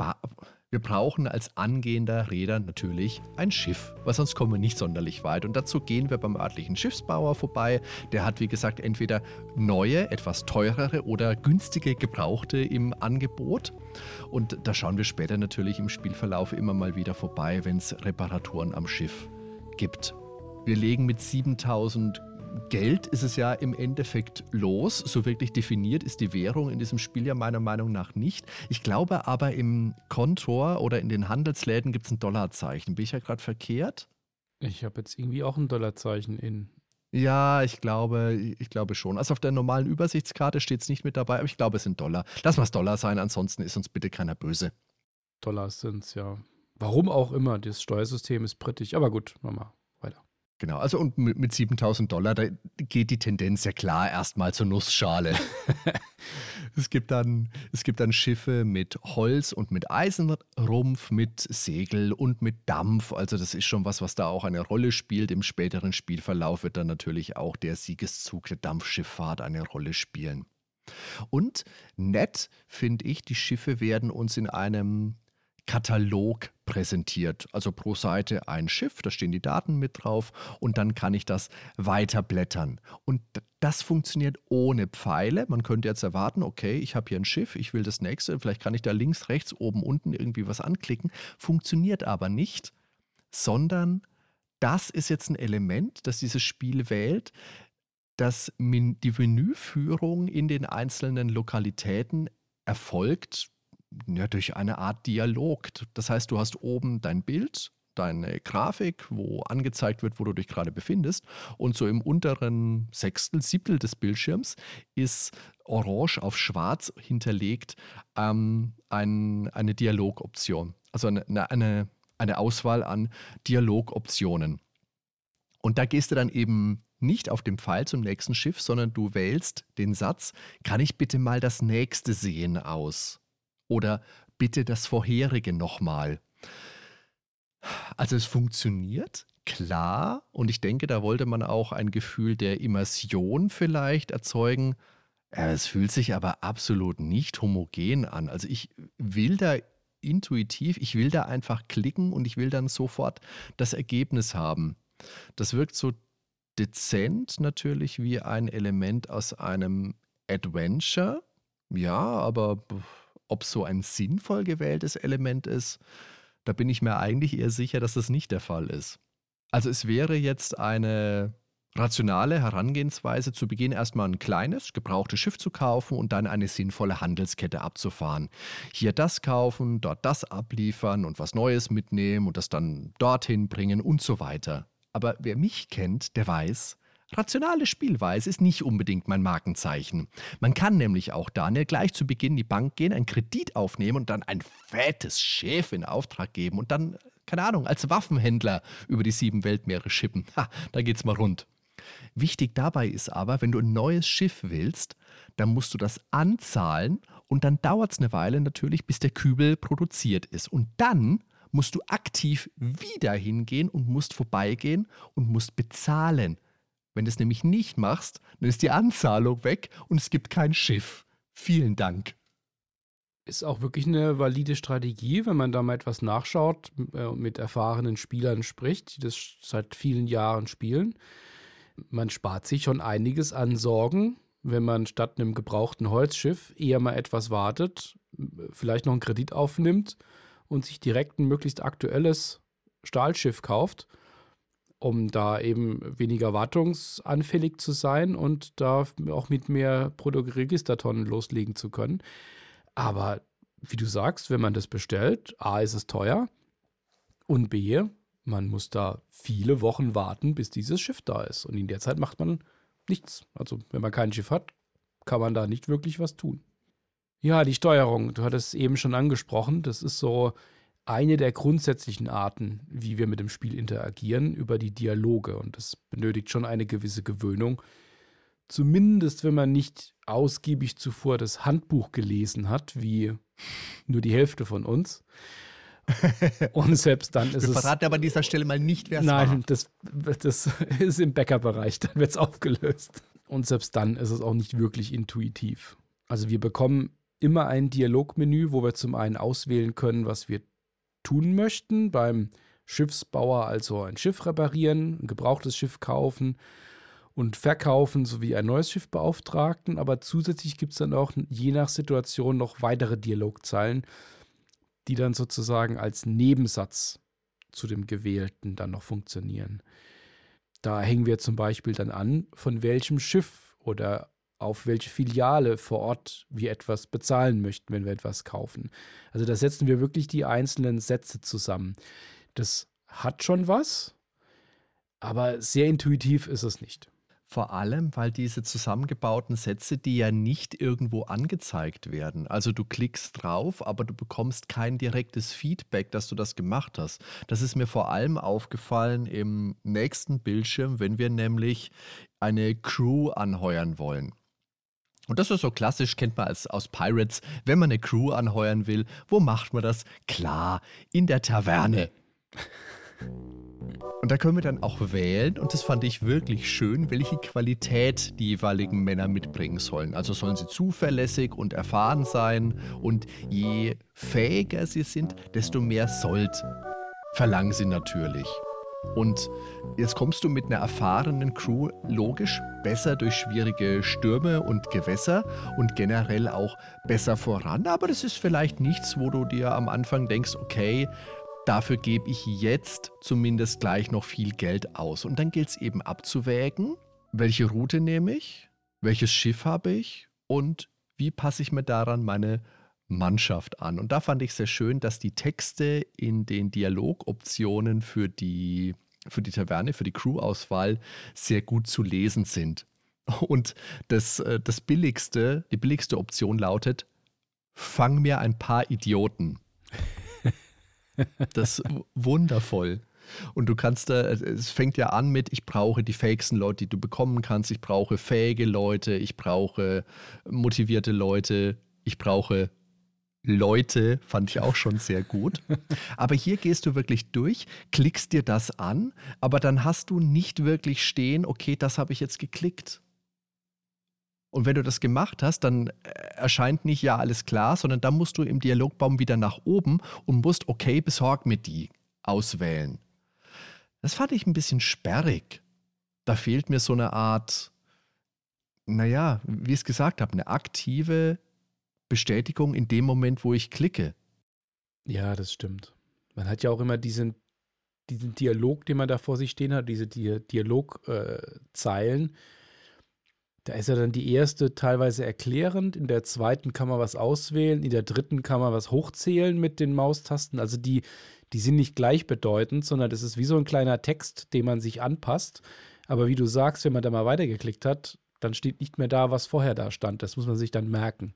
wir, brauchen als angehender Räder natürlich ein Schiff, weil sonst kommen wir nicht sonderlich weit. Und dazu gehen wir beim örtlichen Schiffsbauer vorbei. Der hat, wie gesagt, entweder neue, etwas teurere oder günstige Gebrauchte im Angebot. Und da schauen wir später natürlich im Spielverlauf immer mal wieder vorbei, wenn es Reparaturen am Schiff gibt. Wir legen mit 7000 Geld ist es ja im Endeffekt los. So wirklich definiert ist die Währung in diesem Spiel ja meiner Meinung nach nicht. Ich glaube aber im Kontor oder in den Handelsläden gibt es ein Dollarzeichen. Bin ich ja gerade verkehrt? Ich habe jetzt irgendwie auch ein Dollarzeichen in. Ja, ich glaube, ich glaube schon. Also auf der normalen Übersichtskarte steht es nicht mit dabei, aber ich glaube, es sind Dollar. Lass mal es Dollar sein, ansonsten ist uns bitte keiner böse. Dollars sind es, ja. Warum auch immer, das Steuersystem ist britisch. Aber gut, machen wir weiter. Genau, also und mit, mit 7000 Dollar, da geht die Tendenz ja klar erstmal zur Nussschale. [LAUGHS] es, gibt dann, es gibt dann Schiffe mit Holz und mit Eisenrumpf, mit Segel und mit Dampf. Also das ist schon was, was da auch eine Rolle spielt. Im späteren Spielverlauf wird dann natürlich auch der Siegeszug der Dampfschifffahrt eine Rolle spielen. Und nett finde ich, die Schiffe werden uns in einem Katalog präsentiert. Also pro Seite ein Schiff, da stehen die Daten mit drauf und dann kann ich das weiterblättern. Und das funktioniert ohne Pfeile. Man könnte jetzt erwarten, okay, ich habe hier ein Schiff, ich will das nächste, vielleicht kann ich da links, rechts, oben, unten irgendwie was anklicken. Funktioniert aber nicht, sondern das ist jetzt ein Element, das dieses Spiel wählt, dass die Menüführung in den einzelnen Lokalitäten erfolgt ja, durch eine Art Dialog. Das heißt, du hast oben dein Bild, deine Grafik, wo angezeigt wird, wo du dich gerade befindest. Und so im unteren Sechstel, Siebtel des Bildschirms ist orange auf schwarz hinterlegt ähm, ein, eine Dialogoption. Also eine, eine, eine Auswahl an Dialogoptionen. Und da gehst du dann eben nicht auf dem Pfeil zum nächsten Schiff, sondern du wählst den Satz, kann ich bitte mal das nächste sehen aus? Oder bitte das vorherige nochmal. Also es funktioniert, klar, und ich denke, da wollte man auch ein Gefühl der Immersion vielleicht erzeugen. Es fühlt sich aber absolut nicht homogen an. Also ich will da intuitiv, ich will da einfach klicken und ich will dann sofort das Ergebnis haben. Das wirkt so dezent natürlich wie ein Element aus einem Adventure. Ja, aber ob so ein sinnvoll gewähltes Element ist, da bin ich mir eigentlich eher sicher, dass das nicht der Fall ist. Also es wäre jetzt eine rationale Herangehensweise, zu Beginn erstmal ein kleines, gebrauchtes Schiff zu kaufen und dann eine sinnvolle Handelskette abzufahren. Hier das kaufen, dort das abliefern und was Neues mitnehmen und das dann dorthin bringen und so weiter. Aber wer mich kennt, der weiß, Rationale Spielweise ist nicht unbedingt mein Markenzeichen. Man kann nämlich auch, Daniel, gleich zu Beginn in die Bank gehen, einen Kredit aufnehmen und dann ein fettes Schiff in Auftrag geben und dann, keine Ahnung, als Waffenhändler über die sieben Weltmeere schippen. Ha, da geht's mal rund. Wichtig dabei ist aber, wenn du ein neues Schiff willst, dann musst du das anzahlen und dann dauert es eine Weile natürlich, bis der Kübel produziert ist. Und dann musst du aktiv wieder hingehen und musst vorbeigehen und musst bezahlen. Wenn du es nämlich nicht machst, dann ist die Anzahlung weg und es gibt kein Schiff. Vielen Dank. Ist auch wirklich eine valide Strategie, wenn man da mal etwas nachschaut äh, und mit erfahrenen Spielern spricht, die das seit vielen Jahren spielen. Man spart sich schon einiges an Sorgen, wenn man statt einem gebrauchten Holzschiff eher mal etwas wartet, vielleicht noch einen Kredit aufnimmt und sich direkt ein möglichst aktuelles Stahlschiff kauft um da eben weniger wartungsanfällig zu sein und da auch mit mehr Produktregistertonnen loslegen zu können. Aber wie du sagst, wenn man das bestellt, A ist es teuer und B, man muss da viele Wochen warten, bis dieses Schiff da ist. Und in der Zeit macht man nichts. Also wenn man kein Schiff hat, kann man da nicht wirklich was tun. Ja, die Steuerung, du hattest es eben schon angesprochen, das ist so eine der grundsätzlichen Arten, wie wir mit dem Spiel interagieren, über die Dialoge. Und das benötigt schon eine gewisse Gewöhnung. Zumindest, wenn man nicht ausgiebig zuvor das Handbuch gelesen hat, wie nur die Hälfte von uns. [LAUGHS] Und selbst dann ist wir es. Verraten aber an dieser Stelle mal nicht, wer es war. Nein, das, das ist im Bäckerbereich, dann wird es aufgelöst. Und selbst dann ist es auch nicht wirklich intuitiv. Also wir bekommen immer ein Dialogmenü, wo wir zum einen auswählen können, was wir tun möchten. Beim Schiffsbauer also ein Schiff reparieren, ein gebrauchtes Schiff kaufen und verkaufen sowie ein neues Schiff beauftragten. Aber zusätzlich gibt es dann auch je nach Situation noch weitere Dialogzeilen, die dann sozusagen als Nebensatz zu dem Gewählten dann noch funktionieren. Da hängen wir zum Beispiel dann an, von welchem Schiff oder auf welche Filiale vor Ort wir etwas bezahlen möchten, wenn wir etwas kaufen. Also da setzen wir wirklich die einzelnen Sätze zusammen. Das hat schon was, aber sehr intuitiv ist es nicht. Vor allem, weil diese zusammengebauten Sätze, die ja nicht irgendwo angezeigt werden. Also du klickst drauf, aber du bekommst kein direktes Feedback, dass du das gemacht hast. Das ist mir vor allem aufgefallen im nächsten Bildschirm, wenn wir nämlich eine Crew anheuern wollen. Und das ist so klassisch, kennt man als, aus Pirates, wenn man eine Crew anheuern will. Wo macht man das? Klar, in der Taverne. [LAUGHS] Und da können wir dann auch wählen, und das fand ich wirklich schön, welche Qualität die jeweiligen Männer mitbringen sollen. Also sollen sie zuverlässig und erfahren sein, und je fähiger sie sind, desto mehr Sold verlangen sie natürlich. Und jetzt kommst du mit einer erfahrenen Crew logisch besser durch schwierige Stürme und Gewässer und generell auch besser voran. Aber das ist vielleicht nichts, wo du dir am Anfang denkst, okay, dafür gebe ich jetzt zumindest gleich noch viel Geld aus. Und dann gilt es eben abzuwägen, welche Route nehme ich, welches Schiff habe ich und wie passe ich mir daran meine Mannschaft an. Und da fand ich sehr schön, dass die Texte in den Dialogoptionen für die, für die Taverne, für die Crew-Auswahl sehr gut zu lesen sind. Und das, äh, das billigste, die billigste Option lautet, fang mir ein paar Idioten. [LAUGHS] Das ist wundervoll. Und du kannst da, es fängt ja an mit, ich brauche die fähigsten Leute, die du bekommen kannst. Ich brauche fähige Leute, ich brauche motivierte Leute, ich brauche Leute, fand ich auch schon sehr gut. Aber hier gehst du wirklich durch, klickst dir das an, aber dann hast du nicht wirklich stehen, okay, das habe ich jetzt geklickt. Und wenn du das gemacht hast, dann äh, erscheint nicht ja alles klar, sondern dann musst du im Dialogbaum wieder nach oben und musst okay, besorg mir die auswählen. Das fand ich ein bisschen sperrig. Da fehlt mir so eine Art, naja, wie ich es gesagt habe, eine aktive Bestätigung in dem Moment, wo ich klicke. Ja, das stimmt. Man hat ja auch immer diesen, diesen Dialog, den man da vor sich stehen hat, diese Di Dialogzeilen. Äh, da ist ja dann die erste teilweise erklärend, in der zweiten kann man was auswählen, in der dritten kann man was hochzählen mit den Maustasten. Also die, die sind nicht gleichbedeutend, sondern das ist wie so ein kleiner Text, den man sich anpasst. Aber wie du sagst, wenn man da mal weitergeklickt hat, dann steht nicht mehr da, was vorher da stand. Das muss man sich dann merken.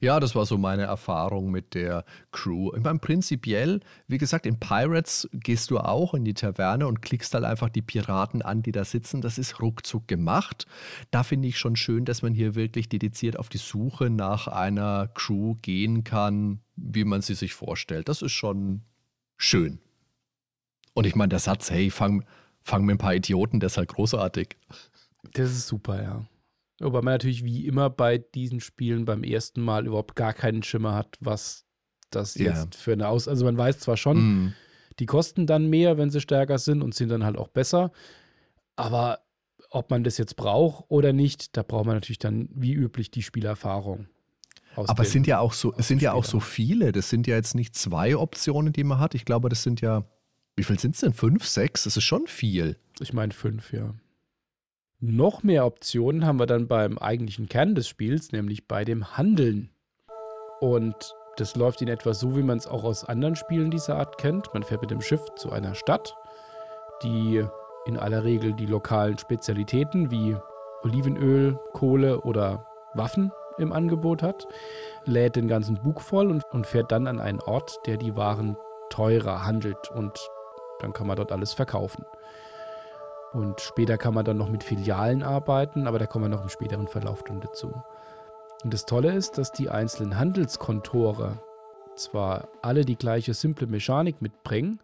Ja, das war so meine Erfahrung mit der Crew. Ich meine, prinzipiell, wie gesagt, in Pirates gehst du auch in die Taverne und klickst halt einfach die Piraten an, die da sitzen. Das ist ruckzuck gemacht. Da finde ich schon schön, dass man hier wirklich dediziert auf die Suche nach einer Crew gehen kann, wie man sie sich vorstellt. Das ist schon schön. Und ich meine, der Satz, hey, fang, fang mit ein paar Idioten, der ist halt großartig. Das ist super, ja. Wobei man natürlich wie immer bei diesen Spielen beim ersten Mal überhaupt gar keinen Schimmer hat, was das yeah. jetzt für eine Aus. Also man weiß zwar schon, mm. die kosten dann mehr, wenn sie stärker sind und sind dann halt auch besser. Aber ob man das jetzt braucht oder nicht, da braucht man natürlich dann wie üblich die Spielerfahrung. Aber es sind ja auch so, es sind ja auch so viele. Das sind ja jetzt nicht zwei Optionen, die man hat. Ich glaube, das sind ja, wie viel sind es denn? Fünf, sechs? Das ist schon viel. Ich meine fünf, ja. Noch mehr Optionen haben wir dann beim eigentlichen Kern des Spiels, nämlich bei dem Handeln. Und das läuft in etwa so, wie man es auch aus anderen Spielen dieser Art kennt. Man fährt mit dem Schiff zu einer Stadt, die in aller Regel die lokalen Spezialitäten wie Olivenöl, Kohle oder Waffen im Angebot hat, lädt den ganzen Bug voll und, und fährt dann an einen Ort, der die Waren teurer handelt und dann kann man dort alles verkaufen. Und später kann man dann noch mit Filialen arbeiten, aber da kommen wir noch im späteren Verlauf dann dazu. Und das Tolle ist, dass die einzelnen Handelskontore zwar alle die gleiche simple Mechanik mitbringen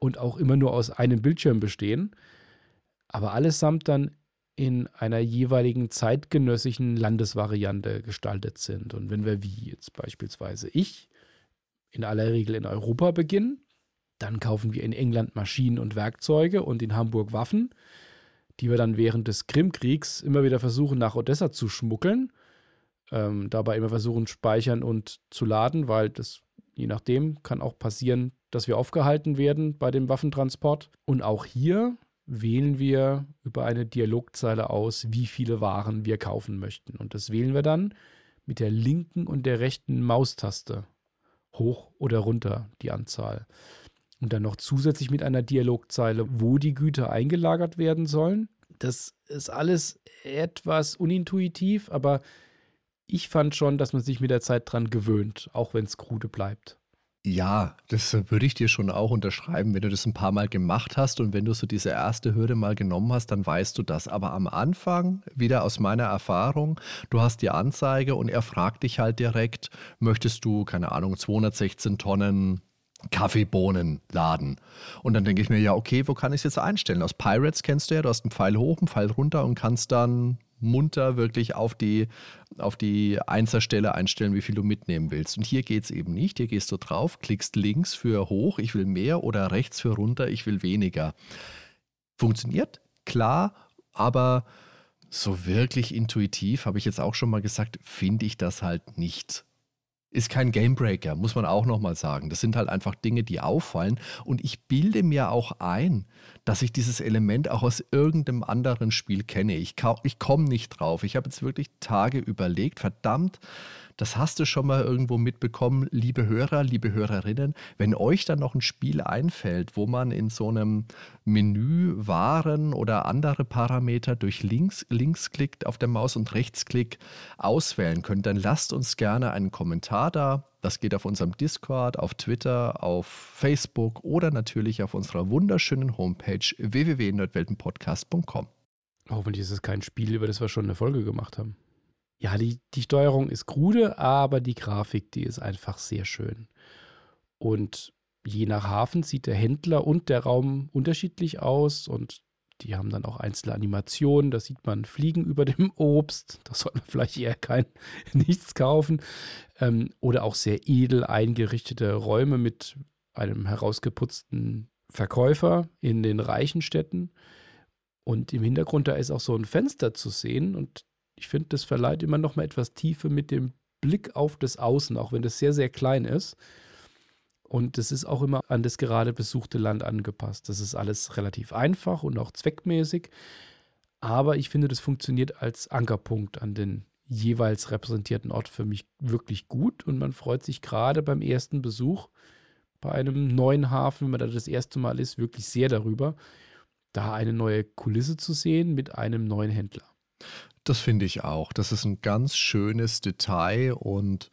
und auch immer nur aus einem Bildschirm bestehen, aber allesamt dann in einer jeweiligen zeitgenössischen Landesvariante gestaltet sind. Und wenn wir wie jetzt beispielsweise ich in aller Regel in Europa beginnen, dann kaufen wir in England Maschinen und Werkzeuge und in Hamburg Waffen, die wir dann während des Krimkriegs immer wieder versuchen, nach Odessa zu schmuggeln. Ähm, dabei immer versuchen, speichern und zu laden, weil das je nachdem kann auch passieren, dass wir aufgehalten werden bei dem Waffentransport. Und auch hier wählen wir über eine Dialogzeile aus, wie viele Waren wir kaufen möchten. Und das wählen wir dann mit der linken und der rechten Maustaste. Hoch oder runter die Anzahl und dann noch zusätzlich mit einer Dialogzeile, wo die Güter eingelagert werden sollen. Das ist alles etwas unintuitiv, aber ich fand schon, dass man sich mit der Zeit dran gewöhnt, auch wenn es krude bleibt. Ja, das würde ich dir schon auch unterschreiben, wenn du das ein paar Mal gemacht hast und wenn du so diese erste Hürde mal genommen hast, dann weißt du das. Aber am Anfang, wieder aus meiner Erfahrung, du hast die Anzeige und er fragt dich halt direkt, möchtest du, keine Ahnung, 216 Tonnen Kaffeebohnenladen. Und dann denke ich mir, ja, okay, wo kann ich es jetzt einstellen? Aus Pirates kennst du ja, du hast einen Pfeil hoch, einen Pfeil runter und kannst dann munter wirklich auf die, auf die Einserstelle einstellen, wie viel du mitnehmen willst. Und hier geht es eben nicht. Hier gehst du drauf, klickst links für hoch, ich will mehr, oder rechts für runter, ich will weniger. Funktioniert, klar, aber so wirklich intuitiv, habe ich jetzt auch schon mal gesagt, finde ich das halt nicht ist kein Gamebreaker, muss man auch nochmal sagen. Das sind halt einfach Dinge, die auffallen. Und ich bilde mir auch ein, dass ich dieses Element auch aus irgendeinem anderen Spiel kenne. Ich, ich komme nicht drauf. Ich habe jetzt wirklich Tage überlegt, verdammt, das hast du schon mal irgendwo mitbekommen, liebe Hörer, liebe Hörerinnen. Wenn euch dann noch ein Spiel einfällt, wo man in so einem Menü Waren oder andere Parameter durch links, Linksklick auf der Maus und Rechtsklick auswählen könnt, dann lasst uns gerne einen Kommentar da. Das geht auf unserem Discord, auf Twitter, auf Facebook oder natürlich auf unserer wunderschönen Homepage www.nerdweltenpodcast.com. Hoffentlich ist es kein Spiel, über das wir schon eine Folge gemacht haben ja, die, die Steuerung ist krude, aber die Grafik, die ist einfach sehr schön. Und je nach Hafen sieht der Händler und der Raum unterschiedlich aus und die haben dann auch einzelne Animationen. Da sieht man Fliegen über dem [LAUGHS] Obst. Da sollte man vielleicht eher kein [LAUGHS] nichts kaufen. Ähm, oder auch sehr edel eingerichtete Räume mit einem herausgeputzten Verkäufer in den reichen Städten. Und im Hintergrund da ist auch so ein Fenster zu sehen und ich finde, das verleiht immer noch mal etwas Tiefe mit dem Blick auf das Außen, auch wenn das sehr, sehr klein ist. Und das ist auch immer an das gerade besuchte Land angepasst. Das ist alles relativ einfach und auch zweckmäßig. Aber ich finde, das funktioniert als Ankerpunkt an den jeweils repräsentierten Ort für mich wirklich gut. Und man freut sich gerade beim ersten Besuch bei einem neuen Hafen, wenn man da das erste Mal ist, wirklich sehr darüber, da eine neue Kulisse zu sehen mit einem neuen Händler. Das finde ich auch. Das ist ein ganz schönes Detail und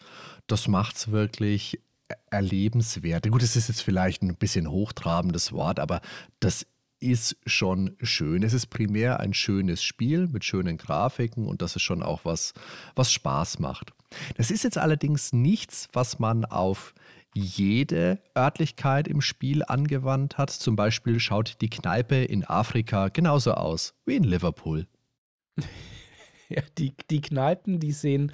das macht es wirklich erlebenswert. Gut, es ist jetzt vielleicht ein bisschen hochtrabendes Wort, aber das ist schon schön. Es ist primär ein schönes Spiel mit schönen Grafiken und das ist schon auch was, was Spaß macht. Das ist jetzt allerdings nichts, was man auf jede Örtlichkeit im Spiel angewandt hat. Zum Beispiel schaut die Kneipe in Afrika genauso aus wie in Liverpool. [LAUGHS] [LAUGHS] Ja, die, die Kneipen, die sehen,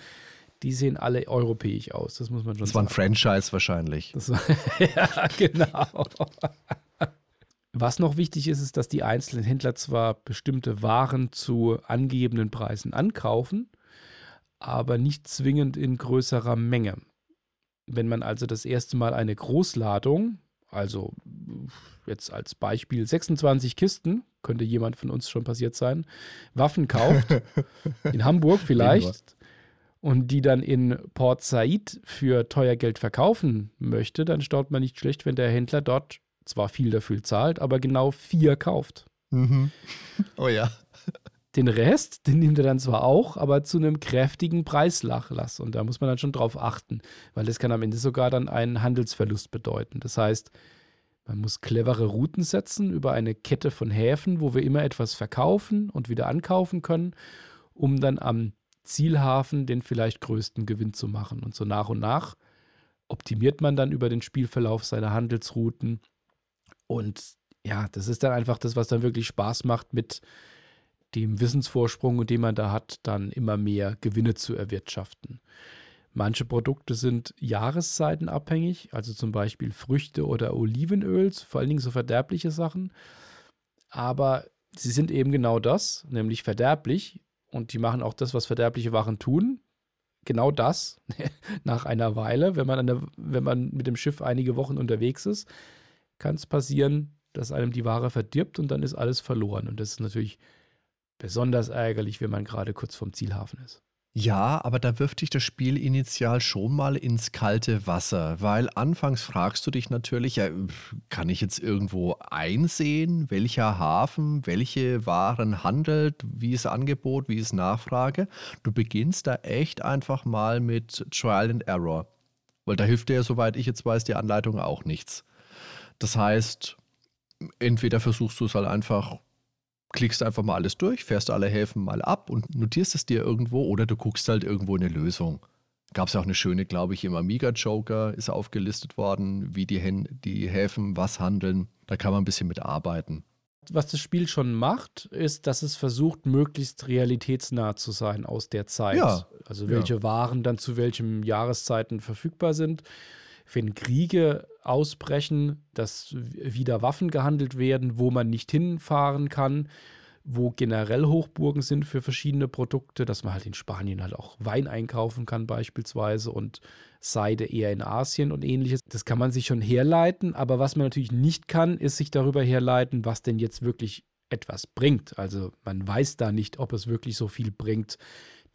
die sehen alle europäisch aus. Das muss man schon das sagen. Das war ein Franchise wahrscheinlich. War, ja, genau. Was noch wichtig ist, ist, dass die einzelnen Händler zwar bestimmte Waren zu angegebenen Preisen ankaufen, aber nicht zwingend in größerer Menge. Wenn man also das erste Mal eine Großladung, also jetzt als Beispiel 26 Kisten, könnte jemand von uns schon passiert sein, Waffen kauft, [LAUGHS] in Hamburg vielleicht, und die dann in Port Said für teuer Geld verkaufen möchte, dann staut man nicht schlecht, wenn der Händler dort zwar viel dafür zahlt, aber genau vier kauft. Mhm. [LAUGHS] Oh ja. Den Rest, den nimmt er dann zwar auch, aber zu einem kräftigen Preislachlass. Und da muss man dann schon drauf achten, weil das kann am Ende sogar dann einen Handelsverlust bedeuten. Das heißt, man muss clevere Routen setzen über eine Kette von Häfen, wo wir immer etwas verkaufen und wieder ankaufen können, um dann am Zielhafen den vielleicht größten Gewinn zu machen. Und so nach und nach optimiert man dann über den Spielverlauf seine Handelsrouten. Und ja, das ist dann einfach das, was dann wirklich Spaß macht, mit dem Wissensvorsprung, den man da hat, dann immer mehr Gewinne zu erwirtschaften. Manche Produkte sind jahreszeitenabhängig, also zum Beispiel Früchte oder Olivenöls, vor allen Dingen so verderbliche Sachen. Aber sie sind eben genau das, nämlich verderblich. Und die machen auch das, was verderbliche Waren tun. Genau das [LAUGHS] nach einer Weile, wenn man, der, wenn man mit dem Schiff einige Wochen unterwegs ist, kann es passieren, dass einem die Ware verdirbt und dann ist alles verloren. Und das ist natürlich besonders ärgerlich, wenn man gerade kurz vom Zielhafen ist. Ja, aber da wirft dich das Spiel initial schon mal ins kalte Wasser, weil anfangs fragst du dich natürlich, ja, kann ich jetzt irgendwo einsehen, welcher Hafen, welche Waren handelt, wie ist Angebot, wie ist Nachfrage? Du beginnst da echt einfach mal mit Trial and Error, weil da hilft dir, soweit ich jetzt weiß, die Anleitung auch nichts. Das heißt, entweder versuchst du es halt einfach klickst einfach mal alles durch, fährst alle Häfen mal ab und notierst es dir irgendwo oder du guckst halt irgendwo eine Lösung. Gab es auch eine schöne, glaube ich, im Amiga Joker ist aufgelistet worden, wie die, Hä die Häfen was handeln. Da kann man ein bisschen mitarbeiten. Was das Spiel schon macht, ist, dass es versucht, möglichst realitätsnah zu sein aus der Zeit. Ja. Also welche Ja. Waren dann zu welchen Jahreszeiten verfügbar sind. Wenn Kriege ausbrechen, dass wieder Waffen gehandelt werden, wo man nicht hinfahren kann, wo generell Hochburgen sind für verschiedene Produkte, dass man halt in Spanien halt auch Wein einkaufen kann beispielsweise und Seide eher in Asien und ähnliches. Das kann man sich schon herleiten, aber was man natürlich nicht kann, ist sich darüber herleiten, was denn jetzt wirklich etwas bringt. Also man weiß da nicht, ob es wirklich so viel bringt,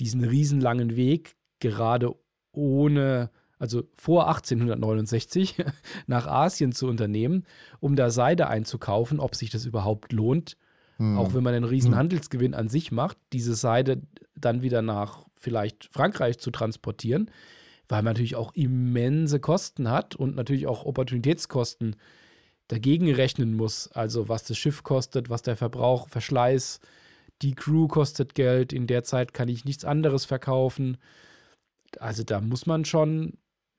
diesen riesenlangen Weg gerade ohne, also vor 1869 [LAUGHS] nach Asien zu unternehmen, um da Seide einzukaufen, ob sich das überhaupt lohnt. Hm. Auch wenn man einen riesen Handelsgewinn an sich macht, diese Seide dann wieder nach vielleicht Frankreich zu transportieren, weil man natürlich auch immense Kosten hat und natürlich auch Opportunitätskosten dagegen rechnen muss. Also was das Schiff kostet, was der Verbrauch, Verschleiß, die Crew kostet Geld, in der Zeit kann ich nichts anderes verkaufen. Also da muss man schon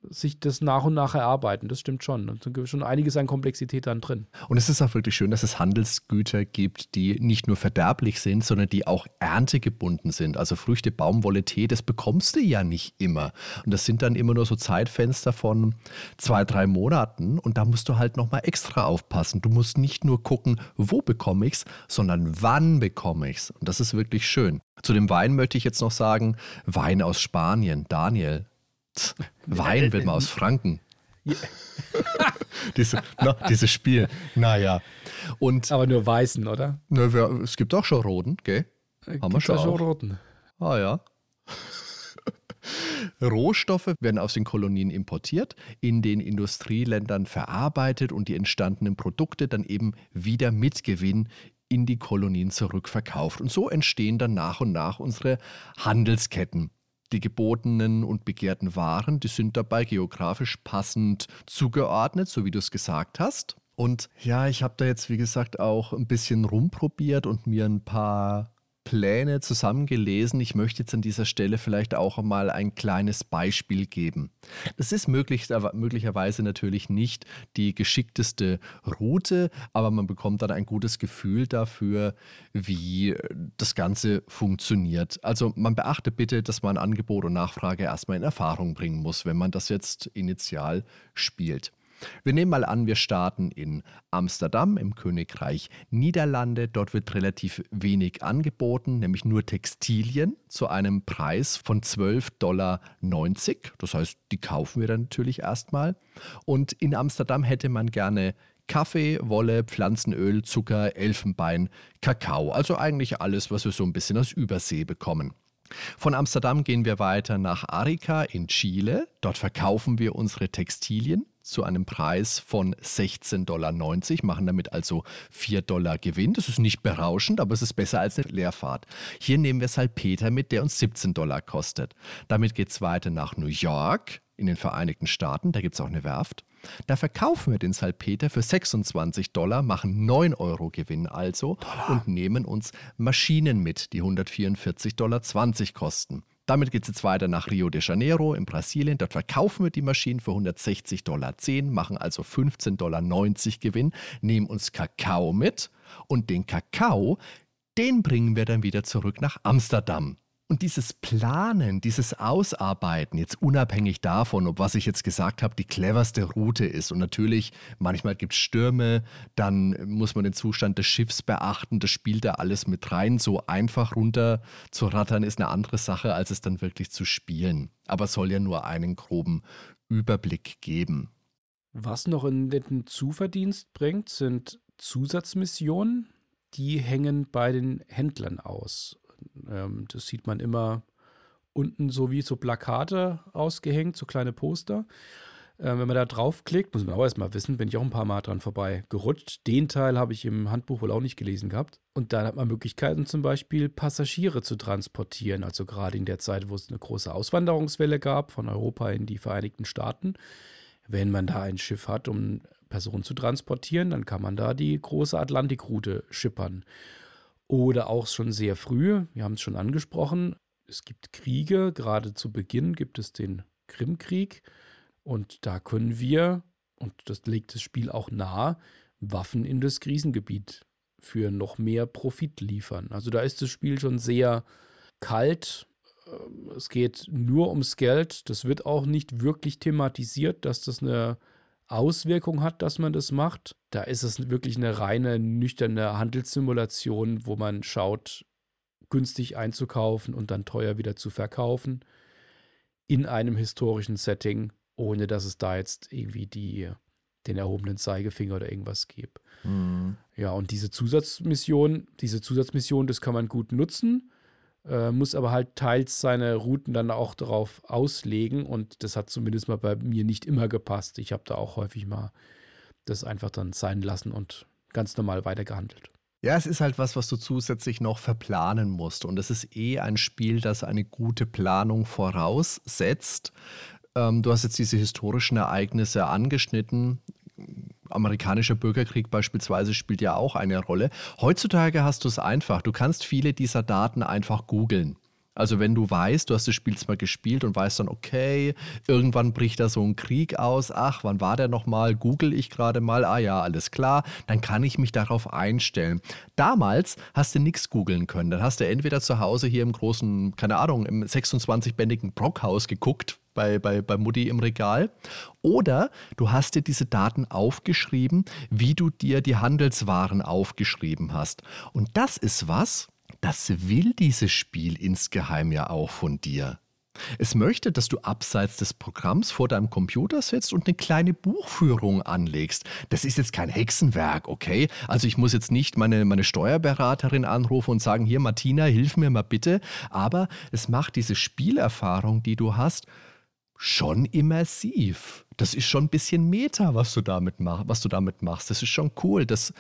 sich das nach und nach erarbeiten, das stimmt schon. Da ist schon einiges an Komplexität dann drin. Und es ist auch wirklich schön, dass es Handelsgüter gibt, die nicht nur verderblich sind, sondern die auch erntegebunden sind. Also Früchte, Baumwolle, Tee, das bekommst du ja nicht immer. Und das sind dann immer nur so Zeitfenster von zwei, drei Monaten. Und da musst du halt nochmal extra aufpassen. Du musst nicht nur gucken, wo bekomme ich es, sondern wann bekomme ich es. Und das ist wirklich schön. Zu dem Wein möchte ich jetzt noch sagen, Wein aus Spanien. Daniel, [LAUGHS] Wein wird mal aus Franken. [LAUGHS] Diese, na, dieses Spiel. Naja. Und Aber nur weißen, oder? na, wir, es gibt auch schon roten, gell? Haben wir Gibt's schon auch. roten. Ah ja. [LAUGHS] Rohstoffe werden aus den Kolonien importiert, in den Industrieländern verarbeitet und die entstandenen Produkte dann eben wieder mit Gewinn in die Kolonien zurückverkauft. Und so entstehen dann nach und nach unsere Handelsketten. Die gebotenen und begehrten Waren, die sind dabei geografisch passend zugeordnet, so wie du es gesagt hast. Und ja, ich habe da jetzt, wie gesagt, auch ein bisschen rumprobiert und mir ein paar Pläne zusammengelesen. Ich möchte jetzt an dieser Stelle vielleicht auch mal ein kleines Beispiel geben. Das ist möglich, möglicherweise natürlich nicht die geschickteste Route, aber man bekommt dann ein gutes Gefühl dafür, wie das Ganze funktioniert. Also man beachte bitte, dass man Angebot und Nachfrage erstmal in Erfahrung bringen muss, wenn man das jetzt initial spielt. Wir nehmen mal an, wir starten in Amsterdam im Königreich Niederlande. Dort wird relativ wenig angeboten, nämlich nur Textilien zu einem Preis von 12,90 Dollar. Das heißt, die kaufen wir dann natürlich erstmal. Und in Amsterdam hätte man gerne Kaffee, Wolle, Pflanzenöl, Zucker, Elfenbein, Kakao. Also eigentlich alles, was wir so ein bisschen aus Übersee bekommen. Von Amsterdam gehen wir weiter nach Arica in Chile. Dort verkaufen wir unsere Textilien zu einem Preis von 16,90 Dollar, machen damit also 4 Dollar Gewinn. Das ist nicht berauschend, aber es ist besser als eine Leerfahrt. Hier nehmen wir Salpeter mit, der uns 17 Dollar kostet. Damit geht es weiter nach New York in den Vereinigten Staaten. Da gibt es auch eine Werft. Da verkaufen wir den Salpeter für 26 Dollar, machen 9 Euro Gewinn also und nehmen uns Maschinen mit, die 144,20 Dollar kosten. Damit geht es jetzt weiter nach Rio de Janeiro in Brasilien. Dort verkaufen wir die Maschinen für 160,10 Dollar, machen also 15,90 Dollar Gewinn, nehmen uns Kakao mit und den Kakao, den bringen wir dann wieder zurück nach Amsterdam. Und dieses Planen, dieses Ausarbeiten, jetzt unabhängig davon, ob was ich jetzt gesagt habe, die cleverste Route ist. Und natürlich, manchmal gibt es Stürme, dann muss man den Zustand des Schiffs beachten, das spielt da alles mit rein. So einfach runter zu rattern ist eine andere Sache, als es dann wirklich zu spielen. Aber soll ja nur einen groben Überblick geben. Was noch in den Zuverdienst bringt, sind Zusatzmissionen. Die hängen bei den Händlern aus. Ähm, das sieht man immer unten so wie so Plakate ausgehängt, so kleine Poster. Ähm, wenn man da draufklickt, muss man auch erstmal wissen, bin ich auch ein paar Mal dran vorbei gerutscht. Den Teil habe ich im Handbuch wohl auch nicht gelesen gehabt. Und dann hat man Möglichkeiten, zum Beispiel Passagiere zu transportieren. Also gerade in der Zeit, wo es eine große Auswanderungswelle gab von Europa in die Vereinigten Staaten. Wenn man da ein Schiff hat, um Personen zu transportieren, dann kann man da die große Atlantikroute schippern. Oder auch schon sehr früh, wir haben es schon angesprochen, es gibt Kriege, gerade zu Beginn gibt es den Krimkrieg. Und da können wir, und das legt das Spiel auch nahe, Waffen in das Krisengebiet für noch mehr Profit liefern. Also da ist das Spiel schon sehr kalt. Ähm, es geht nur ums Geld. Das wird auch nicht wirklich thematisiert, dass das eine Auswirkung hat, dass man das macht. Da ist es wirklich eine reine, nüchterne Handelssimulation, wo man schaut, günstig einzukaufen und dann teuer wieder zu verkaufen in einem historischen Setting, ohne dass es da jetzt irgendwie die, den erhobenen Zeigefinger oder irgendwas gibt. Mhm. Ja, und diese Zusatzmission, diese Zusatzmission, das kann man gut nutzen, äh, muss aber halt teils seine Routen dann auch darauf auslegen und das hat zumindest mal bei mir nicht immer gepasst. Ich habe da auch häufig mal das einfach dann sein lassen und ganz normal weitergehandelt. Ja, es ist halt was, was du zusätzlich noch verplanen musst. Und es ist eh ein Spiel, das eine gute Planung voraussetzt. Ähm, du hast jetzt diese historischen Ereignisse angeschnitten. Amerikanischer Bürgerkrieg beispielsweise spielt ja auch eine Rolle. Heutzutage hast du es einfach. Du kannst viele dieser Daten einfach googeln. Also wenn du weißt, du hast das Spiel mal gespielt und weißt dann, okay, irgendwann bricht da so ein Krieg aus, ach, wann war der nochmal, google ich gerade mal, ah ja, alles klar, dann kann ich mich darauf einstellen. Damals hast du nichts googeln können, dann hast du entweder zu Hause hier im großen, keine Ahnung, im 26-bändigen Brockhaus geguckt, bei, bei, bei Mutti im Regal. Oder du hast dir diese Daten aufgeschrieben, wie du dir die Handelswaren aufgeschrieben hast. Und das ist was, das will dieses Spiel insgeheim ja auch von dir. Es möchte, dass du abseits des Programms vor deinem Computer sitzt und eine kleine Buchführung anlegst. Das ist jetzt kein Hexenwerk, okay? Also ich muss jetzt nicht meine, meine Steuerberaterin anrufen und sagen, hier Martina, hilf mir mal bitte. Aber es macht diese Spielerfahrung, die du hast, schon immersiv. Das ist schon ein bisschen Meta, was du damit, mach, was du damit machst. Das ist schon cool. Das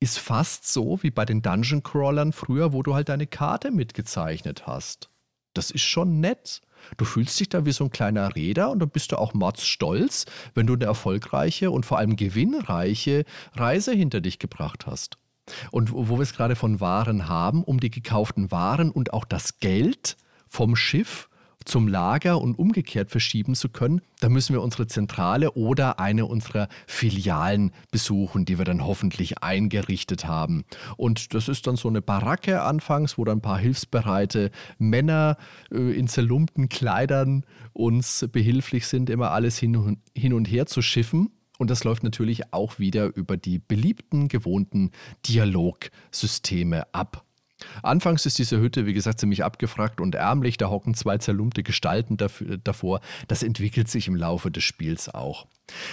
ist fast so wie bei den Dungeon Crawlern früher, wo du halt deine Karte mitgezeichnet hast. Das ist schon nett. Du fühlst dich da wie so ein kleiner Räder und dann bist du auch stolz, wenn du eine erfolgreiche und vor allem gewinnreiche Reise hinter dich gebracht hast. Und wo wir es gerade von Waren haben, um die gekauften Waren und auch das Geld vom Schiff zum Lager und umgekehrt verschieben zu können, da müssen wir unsere Zentrale oder eine unserer Filialen besuchen, die wir dann hoffentlich eingerichtet haben. Und das ist dann so eine Baracke anfangs, wo dann ein paar hilfsbereite Männer äh, in zerlumpten Kleidern uns behilflich sind, immer alles hin und her zu schiffen. Und das läuft natürlich auch wieder über die beliebten, gewohnten Dialogsysteme ab. Anfangs ist diese Hütte, wie gesagt, ziemlich abgefragt und ärmlich. Da hocken zwei zerlumpte Gestalten dafür, davor. Das entwickelt sich im Laufe des Spiels auch.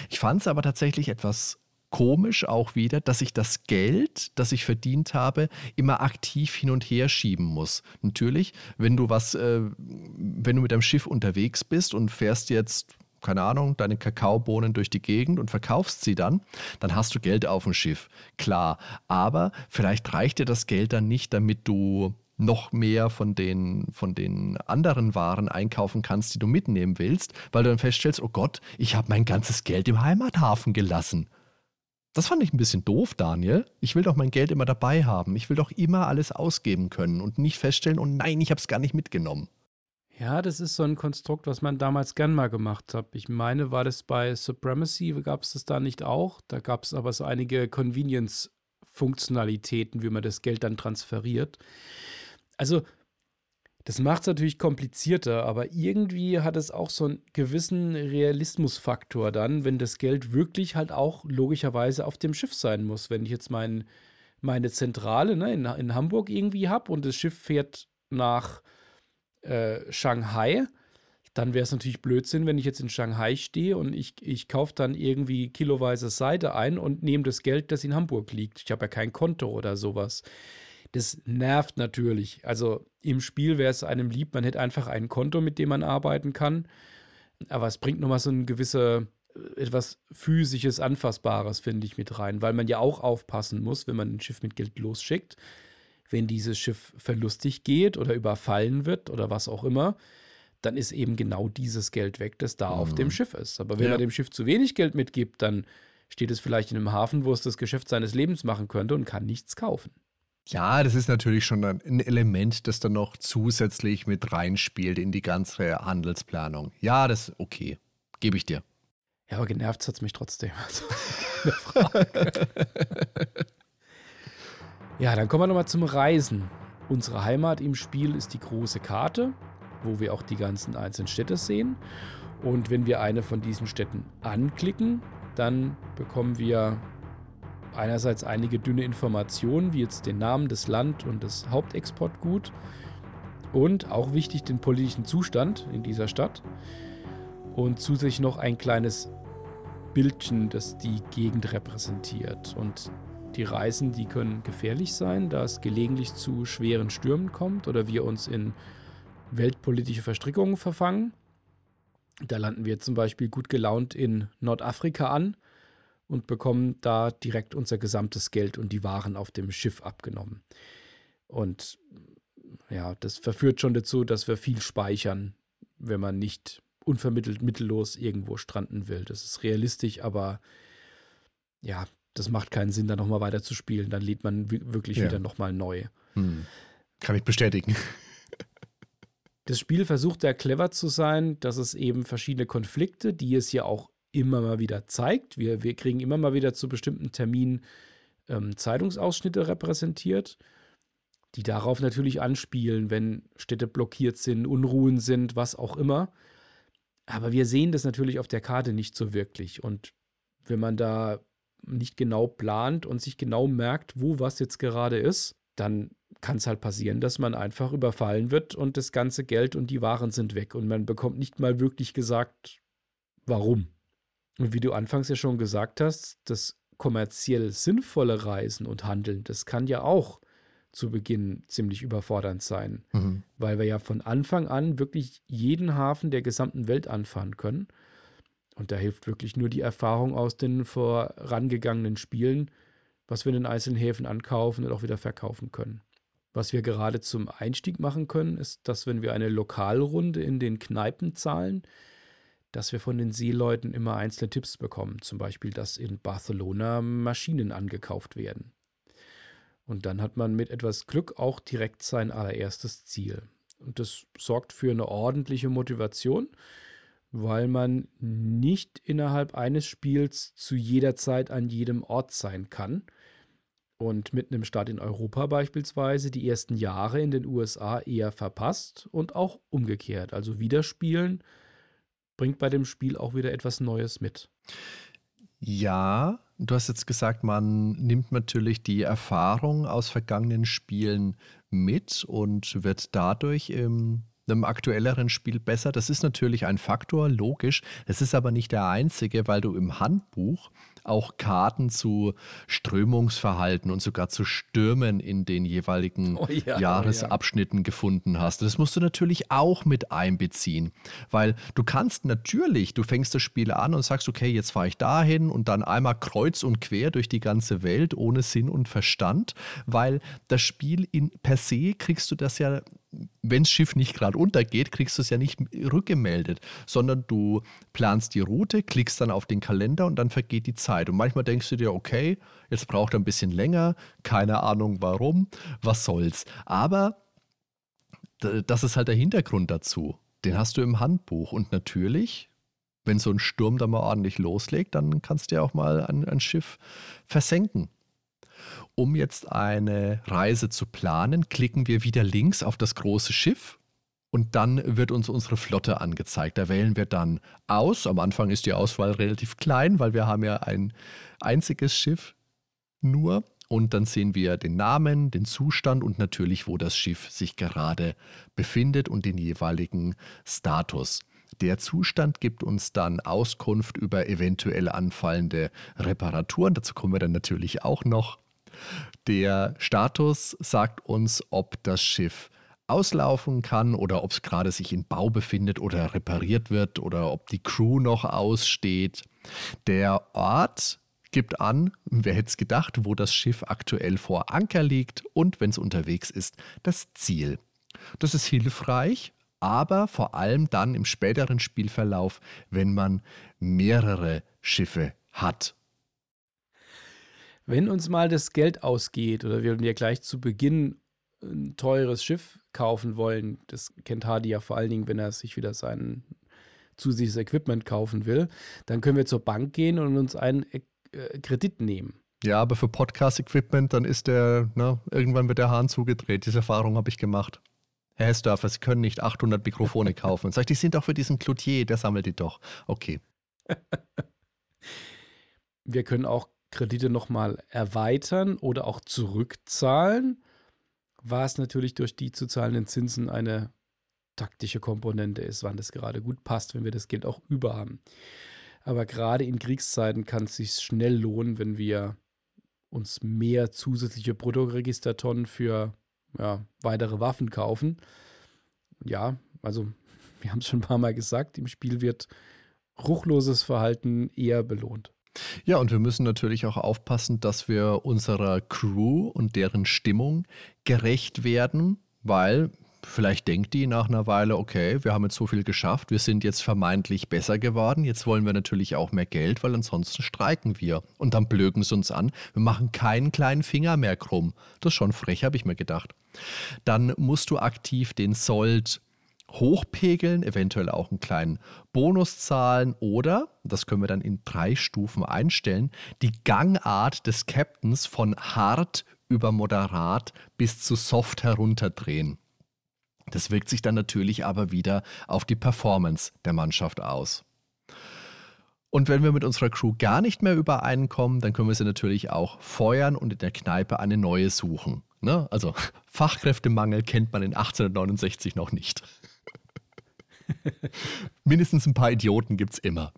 Ich fand es aber tatsächlich etwas komisch auch wieder, dass ich das Geld, das ich verdient habe, immer aktiv hin und her schieben muss. Natürlich, wenn du was, äh, wenn du mit deinem Schiff unterwegs bist und fährst jetzt keine Ahnung, deine Kakaobohnen durch die Gegend und verkaufst sie dann, dann hast du Geld auf dem Schiff. Klar, aber vielleicht reicht dir das Geld dann nicht, damit du noch mehr von den, von den anderen Waren einkaufen kannst, die du mitnehmen willst, weil du dann feststellst, oh Gott, ich habe mein ganzes Geld im Heimathafen gelassen. Das fand ich ein bisschen doof, Daniel. Ich will doch mein Geld immer dabei haben. Ich will doch immer alles ausgeben können und nicht feststellen, oh nein, ich habe es gar nicht mitgenommen. Ja, das ist so ein Konstrukt, was man damals gern mal gemacht hat. Ich meine, war das bei Supremacy, gab es das da nicht auch? Da gab es aber so einige Convenience-Funktionalitäten, wie man das Geld dann transferiert. Also, das macht es natürlich komplizierter, aber irgendwie hat es auch so einen gewissen Realismusfaktor dann, wenn das Geld wirklich halt auch logischerweise auf dem Schiff sein muss. Wenn ich jetzt mein, meine Zentrale ne, in, in Hamburg irgendwie habe und das Schiff fährt nach äh, Shanghai, dann wäre es natürlich Blödsinn, wenn ich jetzt in Shanghai stehe und ich, ich kaufe dann irgendwie kiloweise Seite ein und nehme das Geld, das in Hamburg liegt. Ich habe ja kein Konto oder sowas. Das nervt natürlich. Also im Spiel wäre es einem lieb, man hätte einfach ein Konto, mit dem man arbeiten kann. Aber es bringt nochmal so ein gewisse, äh, etwas physisches, anfassbares, finde ich, mit rein, weil man ja auch aufpassen muss, wenn man ein Schiff mit Geld losschickt wenn dieses Schiff verlustig geht oder überfallen wird oder was auch immer, dann ist eben genau dieses Geld weg, das da mhm. auf dem mhm. Schiff ist. Aber wenn ja. er dem Schiff zu wenig Geld mitgibt, dann steht es vielleicht in einem Hafen, wo es das Geschäft seines Lebens machen könnte und kann nichts kaufen. Ja, das ist natürlich schon ein Element, das dann noch zusätzlich mit reinspielt in die ganze Handelsplanung. Ja, das ist okay. Gebe ich dir. Ja, aber genervt hat es mich trotzdem. [LAUGHS] Also, [LAUGHS] ja, dann kommen wir nochmal zum Reisen. Unsere Heimat im Spiel ist die große Karte, wo wir auch die ganzen einzelnen Städte sehen. Und wenn wir eine von diesen Städten anklicken, dann bekommen wir einerseits einige dünne Informationen, wie jetzt den Namen des Land und des Hauptexportgut und auch wichtig den politischen Zustand in dieser Stadt und zusätzlich noch ein kleines Bildchen, das die Gegend repräsentiert. Und die Reisen, die können gefährlich sein, da es gelegentlich zu schweren Stürmen kommt oder wir uns in weltpolitische Verstrickungen verfangen. Da landen wir zum Beispiel gut gelaunt in Nordafrika an und bekommen da direkt unser gesamtes Geld und die Waren auf dem Schiff abgenommen. Und ja, das verführt schon dazu, dass wir viel speichern, wenn man nicht unvermittelt mittellos irgendwo stranden will. Das ist realistisch, aber ja, das macht keinen Sinn, da nochmal weiter zu spielen. Dann lädt man wirklich ja. wieder nochmal neu. Hm. Kann ich bestätigen. [LAUGHS] Das Spiel versucht sehr clever zu sein, dass es eben verschiedene Konflikte, die es ja auch immer mal wieder zeigt. Wir, wir kriegen immer mal wieder zu bestimmten Terminen ähm, Zeitungsausschnitte repräsentiert, die darauf natürlich anspielen, wenn Städte blockiert sind, Unruhen sind, was auch immer. Aber wir sehen das natürlich auf der Karte nicht so wirklich. Und wenn man da nicht genau plant und sich genau merkt, wo was jetzt gerade ist, dann kann es halt passieren, dass man einfach überfallen wird und das ganze Geld und die Waren sind weg und man bekommt nicht mal wirklich gesagt, warum. Und wie du anfangs ja schon gesagt hast, das kommerziell sinnvolle Reisen und Handeln, das kann ja auch zu Beginn ziemlich überfordernd sein, mhm. weil wir ja von Anfang an wirklich jeden Hafen der gesamten Welt anfahren können. Und da hilft wirklich nur die Erfahrung aus den vorangegangenen Spielen, was wir in den einzelnen Häfen ankaufen und auch wieder verkaufen können. Was wir gerade zum Einstieg machen können, ist, dass wenn wir eine Lokalrunde in den Kneipen zahlen, dass wir von den Seeleuten immer einzelne Tipps bekommen. Zum Beispiel, dass in Barcelona Maschinen angekauft werden. Und dann hat man mit etwas Glück auch direkt sein allererstes Ziel. Und das sorgt für eine ordentliche Motivation, weil man nicht innerhalb eines Spiels zu jeder Zeit an jedem Ort sein kann. Und mit einem Start in Europa beispielsweise die ersten Jahre in den USA eher verpasst und auch umgekehrt. Also wieder spielen bringt bei dem Spiel auch wieder etwas Neues mit. Ja, du hast jetzt gesagt, man nimmt natürlich die Erfahrung aus vergangenen Spielen mit und wird dadurch im einem aktuelleren Spiel besser. Das ist natürlich ein Faktor, logisch. Es ist aber nicht der einzige, weil du im Handbuch auch Karten zu Strömungsverhalten und sogar zu Stürmen in den jeweiligen oh ja, Jahresabschnitten oh ja. gefunden hast. Das musst du natürlich auch mit einbeziehen, weil du kannst natürlich, du fängst das Spiel an und sagst, okay, jetzt fahre ich dahin und dann einmal kreuz und quer durch die ganze Welt ohne Sinn und Verstand, weil das Spiel in per se kriegst du das ja wenn das Schiff nicht gerade untergeht, kriegst du es ja nicht rückgemeldet, sondern du planst die Route, klickst dann auf den Kalender und dann vergeht die Zeit. Und manchmal denkst du dir, okay, jetzt braucht er ein bisschen länger, keine Ahnung warum, was soll's. Aber das ist halt der Hintergrund dazu. Den hast du im Handbuch. Und natürlich, wenn so ein Sturm da mal ordentlich loslegt, dann kannst du ja auch mal ein, ein Schiff versenken. Um jetzt eine Reise zu planen, klicken wir wieder links auf das große Schiff und dann wird uns unsere Flotte angezeigt. Da wählen wir dann aus. Am Anfang ist die Auswahl relativ klein, weil wir haben ja ein einziges Schiff nur. Und dann sehen wir den Namen, den Zustand und natürlich, wo das Schiff sich gerade befindet und den jeweiligen Status. Der Zustand gibt uns dann Auskunft über eventuell anfallende Reparaturen. Dazu kommen wir dann natürlich auch noch. Der Status sagt uns, ob das Schiff auslaufen kann oder ob es gerade sich in Bau befindet oder repariert wird oder ob die Crew noch aussteht. Der Ort gibt an, wer hätte es gedacht, wo das Schiff aktuell vor Anker liegt und wenn es unterwegs ist, das Ziel. Das ist hilfreich, aber vor allem dann im späteren Spielverlauf, wenn man mehrere Schiffe hat Wenn uns mal das Geld ausgeht oder wir ja gleich zu Beginn ein teures Schiff kaufen wollen, das kennt Hardy ja vor allen Dingen, wenn er sich wieder sein zusätzliches Equipment kaufen will, dann können wir zur Bank gehen und uns einen äh, Kredit nehmen. Ja, aber für Podcast-Equipment, dann ist der, ne, irgendwann wird der Hahn zugedreht. Diese Erfahrung habe ich gemacht. Herr Hessdörfer, Sie können nicht 800 Mikrofone [LAUGHS] kaufen. Sag ich, die sind doch für diesen Cloutier, der sammelt die doch. Okay. [LAUGHS] Wir können auch Kredite nochmal erweitern oder auch zurückzahlen, was natürlich durch die zu zahlenden Zinsen eine taktische Komponente ist, wann das gerade gut passt, wenn wir das Geld auch über haben. Aber gerade in Kriegszeiten kann es sich schnell lohnen, wenn wir uns mehr zusätzliche Produktregistertonnen für ja, weitere Waffen kaufen. Ja, also [LAUGHS] wir haben es schon ein paar Mal gesagt, im Spiel wird ruchloses Verhalten eher belohnt. Ja, und wir müssen natürlich auch aufpassen, dass wir unserer Crew und deren Stimmung gerecht werden, weil vielleicht denkt die nach einer Weile, okay, wir haben jetzt so viel geschafft, wir sind jetzt vermeintlich besser geworden, jetzt wollen wir natürlich auch mehr Geld, weil ansonsten streiken wir. Und dann blöken sie uns an, wir machen keinen kleinen Finger mehr krumm. Das ist schon frech, habe ich mir gedacht. Dann musst du aktiv den Sold hochpegeln, eventuell auch einen kleinen Bonus zahlen oder, das können wir dann in drei Stufen einstellen, die Gangart des Captains von hart über moderat bis zu soft herunterdrehen. Das wirkt sich dann natürlich aber wieder auf die Performance der Mannschaft aus. Und wenn wir mit unserer Crew gar nicht mehr übereinkommen, dann können wir sie natürlich auch feuern und in der Kneipe eine neue suchen. Ne? Also [LAUGHS] Fachkräftemangel kennt man in 1869 noch nicht. [LAUGHS] Mindestens ein paar Idioten gibt es immer.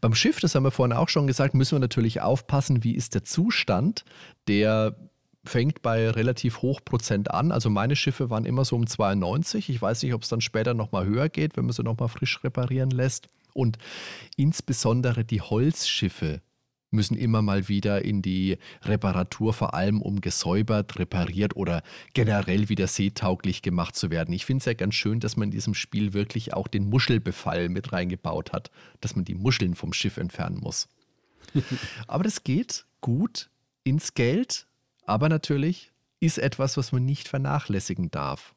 Beim Schiff, das haben wir vorhin auch schon gesagt, müssen wir natürlich aufpassen, wie ist der Zustand der fängt bei relativ hoch Prozent an. Also meine Schiffe waren immer so um 92. Ich weiß nicht, ob es dann später nochmal höher geht, wenn man sie nochmal frisch reparieren lässt. Und insbesondere die Holzschiffe müssen immer mal wieder in die Reparatur, vor allem um gesäubert, repariert oder generell wieder seetauglich gemacht zu werden. Ich finde es ja ganz schön, dass man in diesem Spiel wirklich auch den Muschelbefall mit reingebaut hat, dass man die Muscheln vom Schiff entfernen muss. [LAUGHS] Aber das geht gut ins Geld aber natürlich ist etwas, was man nicht vernachlässigen darf.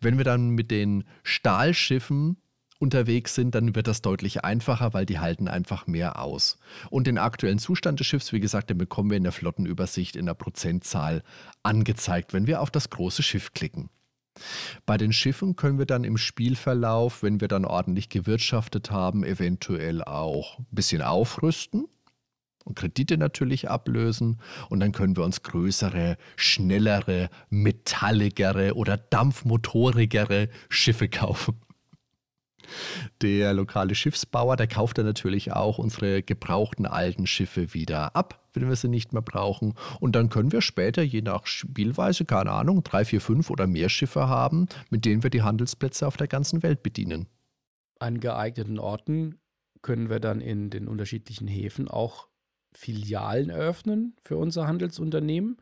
Wenn wir dann mit den Stahlschiffen unterwegs sind, dann wird das deutlich einfacher, weil die halten einfach mehr aus. Und den aktuellen Zustand des Schiffs, wie gesagt, den bekommen wir in der Flottenübersicht in der Prozentzahl angezeigt, wenn wir auf das große Schiff klicken. Bei den Schiffen können wir dann im Spielverlauf, wenn wir dann ordentlich gewirtschaftet haben, eventuell auch ein bisschen aufrüsten und Kredite natürlich ablösen und dann können wir uns größere, schnellere, metalligere oder dampfmotorigere Schiffe kaufen. Der lokale Schiffsbauer, der kauft dann natürlich auch unsere gebrauchten alten Schiffe wieder ab, wenn wir sie nicht mehr brauchen. Und dann können wir später, je nach Spielweise, keine Ahnung, drei, vier, fünf oder mehr Schiffe haben, mit denen wir die Handelsplätze auf der ganzen Welt bedienen. An geeigneten Orten können wir dann in den unterschiedlichen Häfen auch Filialen eröffnen für unser Handelsunternehmen.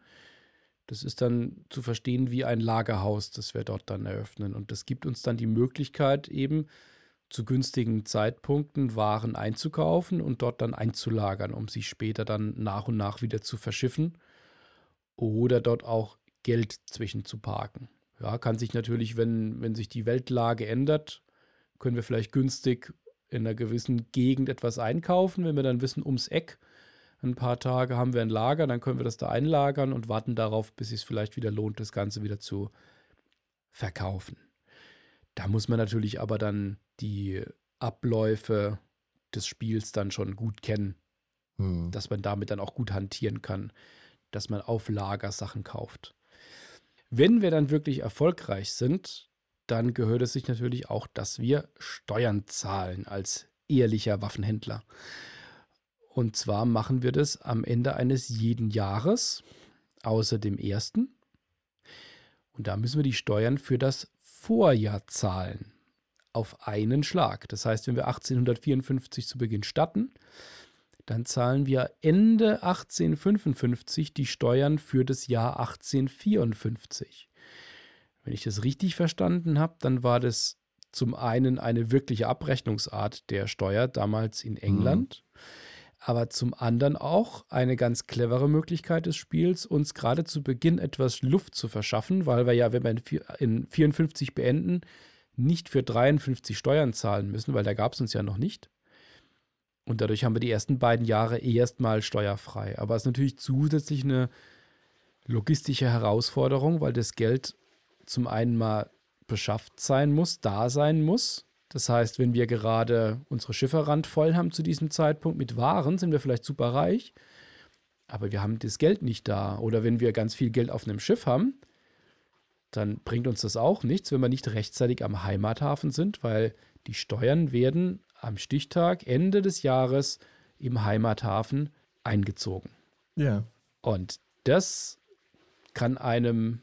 Das ist dann zu verstehen wie ein Lagerhaus, das wir dort dann eröffnen. Und das gibt uns dann die Möglichkeit, eben zu günstigen Zeitpunkten Waren einzukaufen und dort dann einzulagern, um sie später dann nach und nach wieder zu verschiffen oder dort auch Geld zwischen zu parken. Ja, kann sich natürlich, wenn, wenn sich die Weltlage ändert, können wir vielleicht günstig in einer gewissen Gegend etwas einkaufen, wenn wir dann wissen, ums Eck ein paar Tage haben wir ein Lager, dann können wir das da einlagern und warten darauf, bis es vielleicht wieder lohnt, das Ganze wieder zu verkaufen. Da muss man natürlich aber dann die Abläufe des Spiels dann schon gut kennen, hm. dass man damit dann auch gut hantieren kann, dass man auf Lager Sachen kauft. Wenn wir dann wirklich erfolgreich sind, dann gehört es sich natürlich auch, dass wir Steuern zahlen als ehrlicher Waffenhändler. Und zwar machen wir das am Ende eines jeden Jahres, außer dem ersten. Und da müssen wir die Steuern für das Vorjahr zahlen. Auf einen Schlag. Das heißt, wenn wir 1854 zu Beginn starten, dann zahlen wir Ende 1855 die Steuern für das Jahr 1854. Wenn ich das richtig verstanden habe, dann war das zum einen eine wirkliche Abrechnungsart der Steuer damals in England. Mhm aber zum anderen auch eine ganz clevere Möglichkeit des Spiels, uns gerade zu Beginn etwas Luft zu verschaffen, weil wir ja, wenn wir in 54 beenden, nicht für 53 Steuern zahlen müssen, weil da gab es uns ja noch nicht. Und dadurch haben wir die ersten beiden Jahre erstmal steuerfrei. Aber es ist natürlich zusätzlich eine logistische Herausforderung, weil das Geld zum einen mal beschafft sein muss, da sein muss. Das heißt, wenn wir gerade unsere Schiffe randvoll haben zu diesem Zeitpunkt mit Waren, sind wir vielleicht super reich, aber wir haben das Geld nicht da. Oder wenn wir ganz viel Geld auf einem Schiff haben, dann bringt uns das auch nichts, wenn wir nicht rechtzeitig am Heimathafen sind, weil die Steuern werden am Stichtag Ende des Jahres im Heimathafen eingezogen. Ja. Und das kann einem,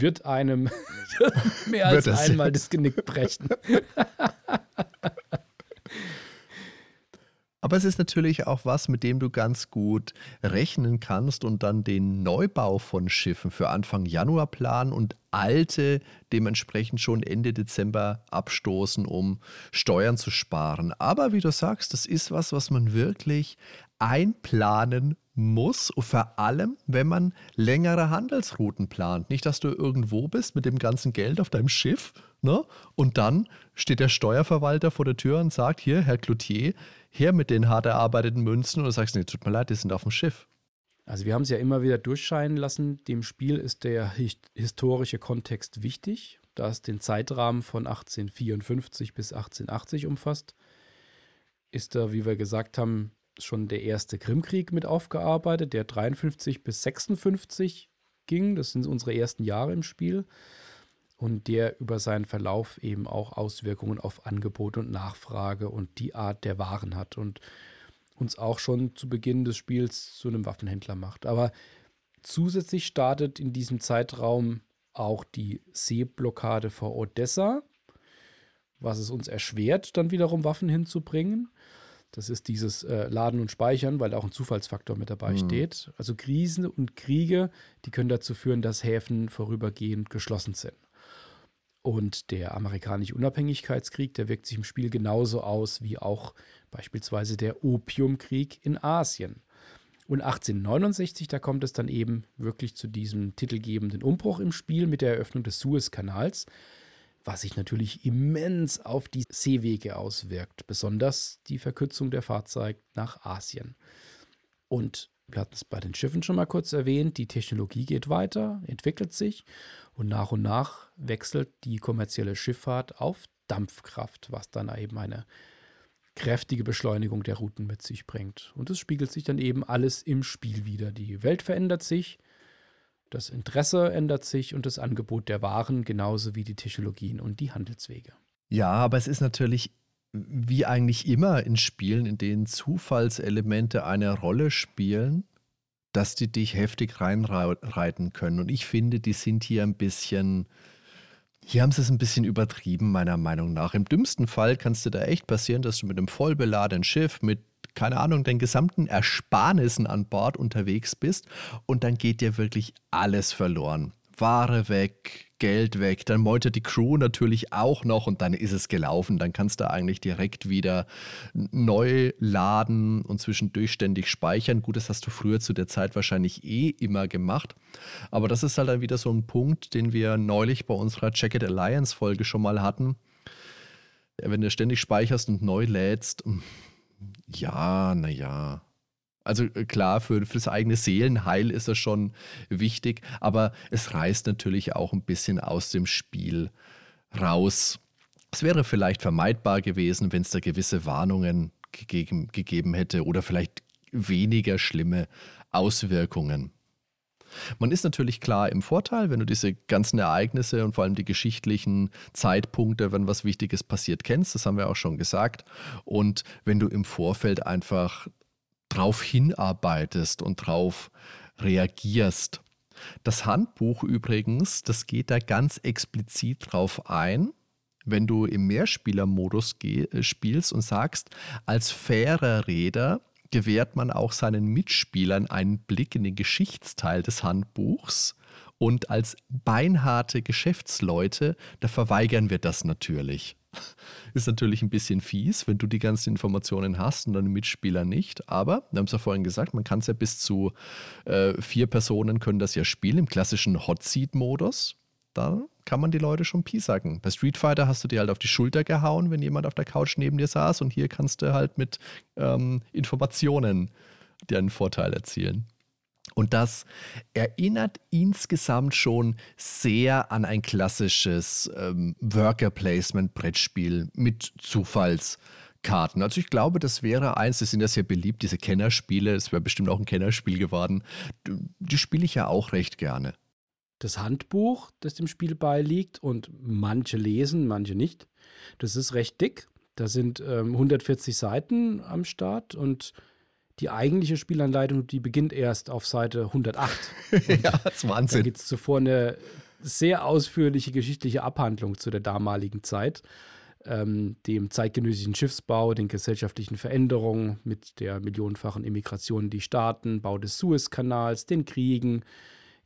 wird einem [LAUGHS] mehr als einmal das Genick brechen. [LAUGHS] Aber es ist natürlich auch was, mit dem du ganz gut rechnen kannst und dann den Neubau von Schiffen für Anfang Januar planen und alte dementsprechend schon Ende Dezember abstoßen, um Steuern zu sparen. Aber wie du sagst, das ist was, was man wirklich einplanen muss, vor allem, wenn man längere Handelsrouten plant. Nicht, dass du irgendwo bist mit dem ganzen Geld auf deinem Schiff ne? und dann steht der Steuerverwalter vor der Tür und sagt, hier, Herr Cloutier, her mit den hart erarbeiteten Münzen und du sagst, nee, tut mir leid, die sind auf dem Schiff. Also wir haben es ja immer wieder durchscheinen lassen, dem Spiel ist der historische Kontext wichtig, da es den Zeitrahmen von 1854 bis 1880 umfasst. Ist da, wie wir gesagt haben, schon der erste Krimkrieg mit aufgearbeitet, der 53 bis 56 ging. Das sind unsere ersten Jahre im Spiel. Und der über seinen Verlauf eben auch Auswirkungen auf Angebot und Nachfrage und die Art der Waren hat und uns auch schon zu Beginn des Spiels zu einem Waffenhändler macht. Aber zusätzlich startet in diesem Zeitraum auch die Seeblockade vor Odessa, was es uns erschwert, dann wiederum Waffen hinzubringen. Das ist dieses äh, Laden und Speichern, weil auch ein Zufallsfaktor mit dabei mhm. steht. Also Krisen und Kriege, die können dazu führen, dass Häfen vorübergehend geschlossen sind. Und der amerikanische Unabhängigkeitskrieg, der wirkt sich im Spiel genauso aus wie auch beispielsweise der Opiumkrieg in Asien. Und 1869, da kommt es dann eben wirklich zu diesem titelgebenden Umbruch im Spiel mit der Eröffnung des Suezkanals was sich natürlich immens auf die Seewege auswirkt, besonders die Verkürzung der Fahrzeit nach Asien. Und wir hatten es bei den Schiffen schon mal kurz erwähnt, die Technologie geht weiter, entwickelt sich und nach und nach wechselt die kommerzielle Schifffahrt auf Dampfkraft, was dann eben eine kräftige Beschleunigung der Routen mit sich bringt. Und es spiegelt sich dann eben alles im Spiel wieder. Die Welt verändert sich, das Interesse ändert sich und das Angebot der Waren genauso wie die Technologien und die Handelswege. Ja, aber es ist natürlich wie eigentlich immer in Spielen, in denen Zufallselemente eine Rolle spielen, dass die dich heftig reinreiten können. Und ich finde, die sind hier ein bisschen, hier haben sie es ein bisschen übertrieben, meiner Meinung nach. Im dümmsten Fall kann es dir da echt passieren, dass du mit einem vollbeladenen Schiff mit keine Ahnung, deinen gesamten Ersparnissen an Bord unterwegs bist und dann geht dir wirklich alles verloren. Ware weg, Geld weg, dann meutet die Crew natürlich auch noch und dann ist es gelaufen. Dann kannst du eigentlich direkt wieder neu laden und zwischendurch ständig speichern. Gut, das hast du früher zu der Zeit wahrscheinlich eh immer gemacht. Aber das ist halt dann wieder so ein Punkt, den wir neulich bei unserer Jacket Alliance Folge schon mal hatten. Wenn du ständig speicherst und neu lädst, ja, naja. Also äh, klar, für, für das eigene Seelenheil ist das schon wichtig, aber es reißt natürlich auch ein bisschen aus dem Spiel raus. Es wäre vielleicht vermeidbar gewesen, wenn es da gewisse Warnungen gegeben, gegeben hätte oder vielleicht weniger schlimme Auswirkungen. Man ist natürlich klar im Vorteil, wenn du diese ganzen Ereignisse und vor allem die geschichtlichen Zeitpunkte, wenn was Wichtiges passiert, kennst. Das haben wir auch schon gesagt. Und wenn du im Vorfeld einfach drauf hinarbeitest und drauf reagierst. Das Handbuch übrigens, das geht da ganz explizit drauf ein, wenn du im Mehrspielermodus äh, spielst und sagst, als fairer Räder gewährt man auch seinen Mitspielern einen Blick in den Geschichtsteil des Handbuchs Und als beinharte Geschäftsleute, da verweigern wir das natürlich. [LAUGHS] Ist natürlich ein bisschen fies, wenn du die ganzen Informationen hast und deine Mitspieler nicht. Aber, wir haben es ja vorhin gesagt, man kann es ja bis zu äh, vier Personen können das ja spielen im klassischen Hot Seat-Modus. Da kann man die Leute schon piesacken. Bei Street Fighter hast du dir halt auf die Schulter gehauen, wenn jemand auf der Couch neben dir saß. Und hier kannst du halt mit ähm, Informationen dir einen Vorteil erzielen. Und das erinnert insgesamt schon sehr an ein klassisches ähm, Worker-Placement-Brettspiel mit Zufallskarten. Also ich glaube, das wäre eins, das sind ja sehr beliebt, diese Kennerspiele. Es wäre bestimmt auch ein Kennerspiel geworden. Die spiele ich ja auch recht gerne. Das Handbuch, das dem Spiel beiliegt und manche lesen, manche nicht. Das ist recht dick. Da sind ähm, 140 Seiten am Start und die eigentliche Spielanleitung, die beginnt erst auf Seite 108. [LAUGHS] ja, das ist Wahnsinn. Da gibt es zuvor eine sehr ausführliche geschichtliche Abhandlung zu der damaligen Zeit, ähm, dem zeitgenössischen Schiffsbau, den gesellschaftlichen Veränderungen mit der millionenfachen Immigration in die Staaten, Bau des Suezkanals, den Kriegen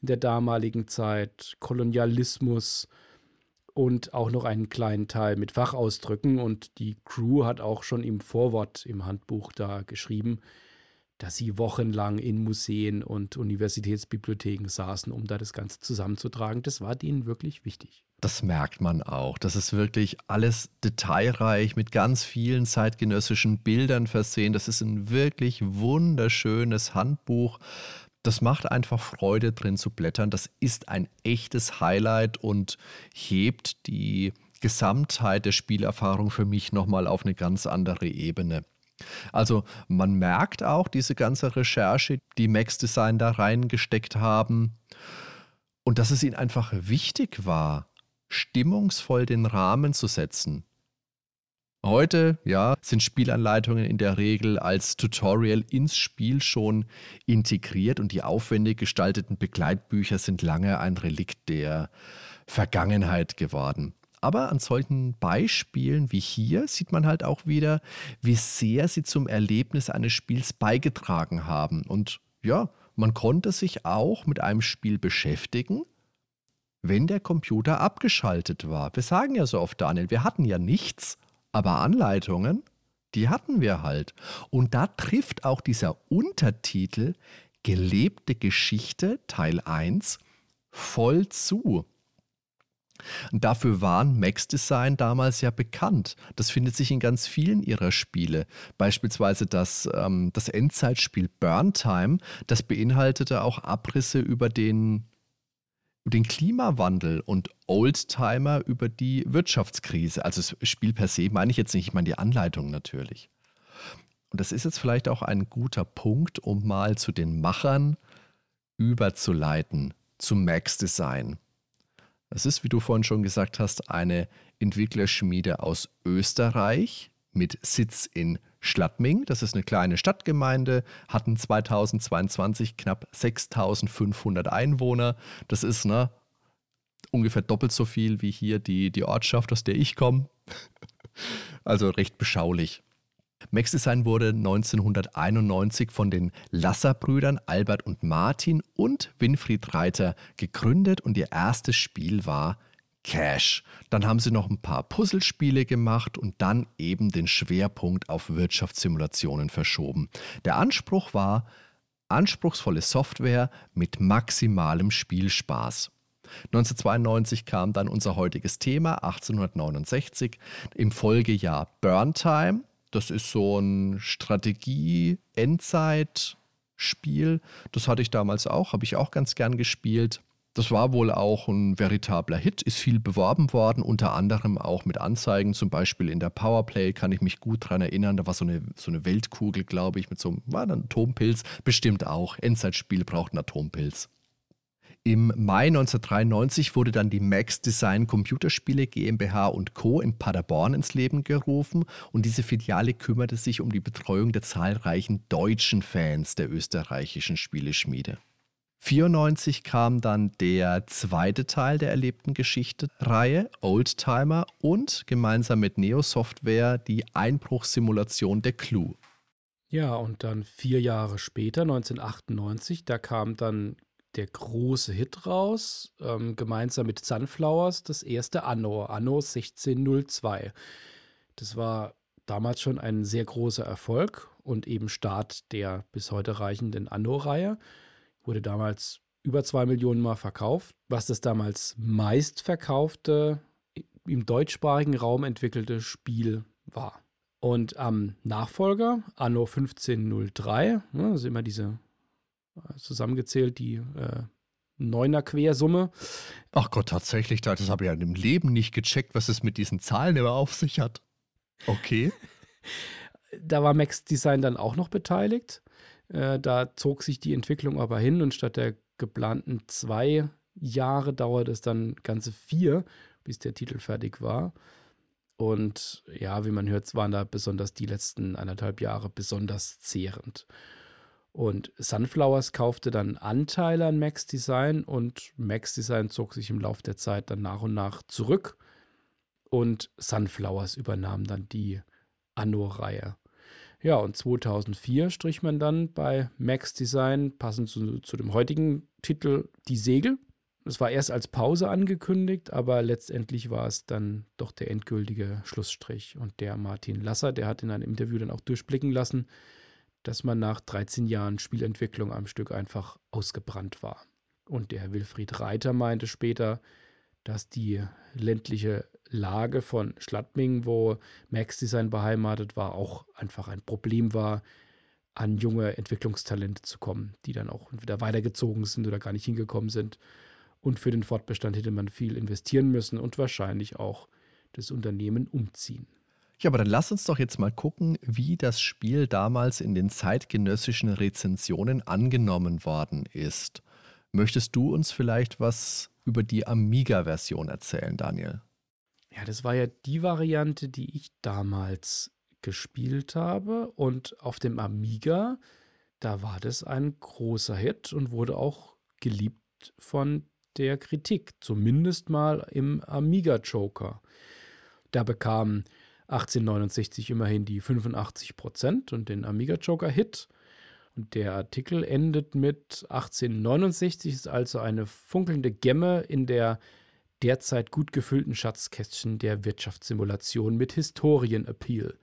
in der damaligen Zeit, Kolonialismus und auch noch einen kleinen Teil mit Fachausdrücken. Und die Crew hat auch schon im Vorwort im Handbuch da geschrieben, dass sie wochenlang in Museen und Universitätsbibliotheken saßen, um da das Ganze zusammenzutragen. Das war denen wirklich wichtig. Das merkt man auch. Das ist wirklich alles detailreich mit ganz vielen zeitgenössischen Bildern versehen. Das ist ein wirklich wunderschönes Handbuch. Das macht einfach Freude drin zu blättern. Das ist ein echtes Highlight und hebt die Gesamtheit der Spielerfahrung für mich nochmal auf eine ganz andere Ebene. Also man merkt auch diese ganze Recherche, die Max Design da reingesteckt haben und dass es ihnen einfach wichtig war, stimmungsvoll den Rahmen zu setzen. Heute, ja, sind Spielanleitungen in der Regel als Tutorial ins Spiel schon integriert und die aufwendig gestalteten Begleitbücher sind lange ein Relikt der Vergangenheit geworden. Aber an solchen Beispielen wie hier sieht man halt auch wieder, wie sehr sie zum Erlebnis eines Spiels beigetragen haben. Und ja, man konnte sich auch mit einem Spiel beschäftigen, wenn der Computer abgeschaltet war. Wir sagen ja so oft, Daniel, wir hatten ja nichts, aber Anleitungen, die hatten wir halt. Und da trifft auch dieser Untertitel Gelebte Geschichte Teil 1 voll zu. Und dafür waren Max Design damals ja bekannt. Das findet sich in ganz vielen ihrer Spiele. Beispielsweise das, ähm, das Endzeitspiel Burn Time, das beinhaltete auch Abrisse über den, den Klimawandel und Oldtimer über die Wirtschaftskrise. Also das Spiel per se meine ich jetzt nicht, ich meine die Anleitung natürlich. Und das ist jetzt vielleicht auch ein guter Punkt, um mal zu den Machern überzuleiten, zu Max Design. Es ist, wie du vorhin schon gesagt hast, eine Entwicklerschmiede aus Österreich mit Sitz in Schladming. Das ist eine kleine Stadtgemeinde, hatten 2022 knapp 6500 Einwohner. Das ist ne, ungefähr doppelt so viel wie hier die, die Ortschaft, aus der ich komme. [LAUGHS] Also recht beschaulich. Max Design wurde 1991 von den Lasser-Brüdern Albert und Martin und Winfried Reiter gegründet und ihr erstes Spiel war Cash. Dann haben sie noch ein paar Puzzlespiele gemacht und dann eben den Schwerpunkt auf Wirtschaftssimulationen verschoben. Der Anspruch war anspruchsvolle Software mit maximalem Spielspaß. 1992 kam dann unser heutiges Thema, 1869, im Folgejahr Burn Time das ist so ein Strategie-Endzeit-Spiel. Das hatte ich damals auch, habe ich auch ganz gern gespielt. Das war wohl auch ein veritabler Hit, ist viel beworben worden, unter anderem auch mit Anzeigen, zum Beispiel in der Powerplay kann ich mich gut daran erinnern. Da war so eine, so eine Weltkugel, glaube ich, mit so einem, war ein Atompilz, bestimmt auch. Endzeitspiel braucht einen Atompilz. Im Mai 1993 wurde dann die Max Design Computerspiele GmbH Co. in Paderborn ins Leben gerufen und diese Filiale kümmerte sich um die Betreuung der zahlreichen deutschen Fans der österreichischen Spieleschmiede. 1994 kam dann der zweite Teil der erlebten Geschichte-Reihe, Oldtimer, und gemeinsam mit Neo Software die Einbruchssimulation der Clue. Ja, und dann vier Jahre später, 1998, da kam dann der große Hit raus, ähm, gemeinsam mit Sunflowers, das erste Anno, Anno 1602. Das war damals schon ein sehr großer Erfolg und eben Start der bis heute reichenden Anno-Reihe. Wurde damals über zwei Millionen Mal verkauft, was das damals meistverkaufte im deutschsprachigen Raum entwickelte Spiel war. Und am Nachfolger, Anno 1503, ne, also immer diese äh, zusammengezählt, die äh, Neuner Quersumme. Ach Gott, tatsächlich, das habe ich ja im Leben nicht gecheckt, was es mit diesen Zahlen immer auf sich hat. Okay. [LAUGHS] da war Max Design dann auch noch beteiligt. Äh, da zog sich die Entwicklung aber hin und statt der geplanten zwei Jahre dauert es dann ganze vier, bis der Titel fertig war. Und ja, wie man hört, waren da besonders die letzten anderthalb Jahre besonders zehrend. Und Sunflowers kaufte dann Anteile an Max Design und Max Design zog sich im Laufe der Zeit dann nach und nach zurück und Sunflowers übernahm dann die Anno-Reihe. Ja, und 2004 strich man dann bei Max Design, passend zu, zu dem heutigen Titel, die Segel. Es war erst als Pause angekündigt, aber letztendlich war es dann doch der endgültige Schlussstrich. Und der Martin Lasser, der hat in einem Interview dann auch durchblicken lassen, dass man nach 13 Jahren Spielentwicklung am Stück einfach ausgebrannt war. Und der Wilfried Reiter meinte später, dass die ländliche Lage von Schladming, wo Max Design beheimatet war, auch einfach ein Problem war, an junge Entwicklungstalente zu kommen, die dann auch entweder weitergezogen sind oder gar nicht hingekommen sind. Und für den Fortbestand hätte man viel investieren müssen und wahrscheinlich auch das Unternehmen umziehen. Ja, aber dann lass uns doch jetzt mal gucken, wie das Spiel damals in den zeitgenössischen Rezensionen angenommen worden ist. Möchtest du uns vielleicht was über die Amiga-Version erzählen, Daniel? Ja, das war ja die Variante, die ich damals gespielt habe. Und auf dem Amiga, da war das ein großer Hit und wurde auch geliebt von der Kritik, zumindest mal im Amiga Joker. Da bekam 1869 immerhin die 85 Prozent und den Amiga Joker Hit. Und der Artikel endet mit 1869 ist also eine funkelnde Gemme in der derzeit gut gefüllten Schatzkästchen der Wirtschaftssimulation mit Historienappeal.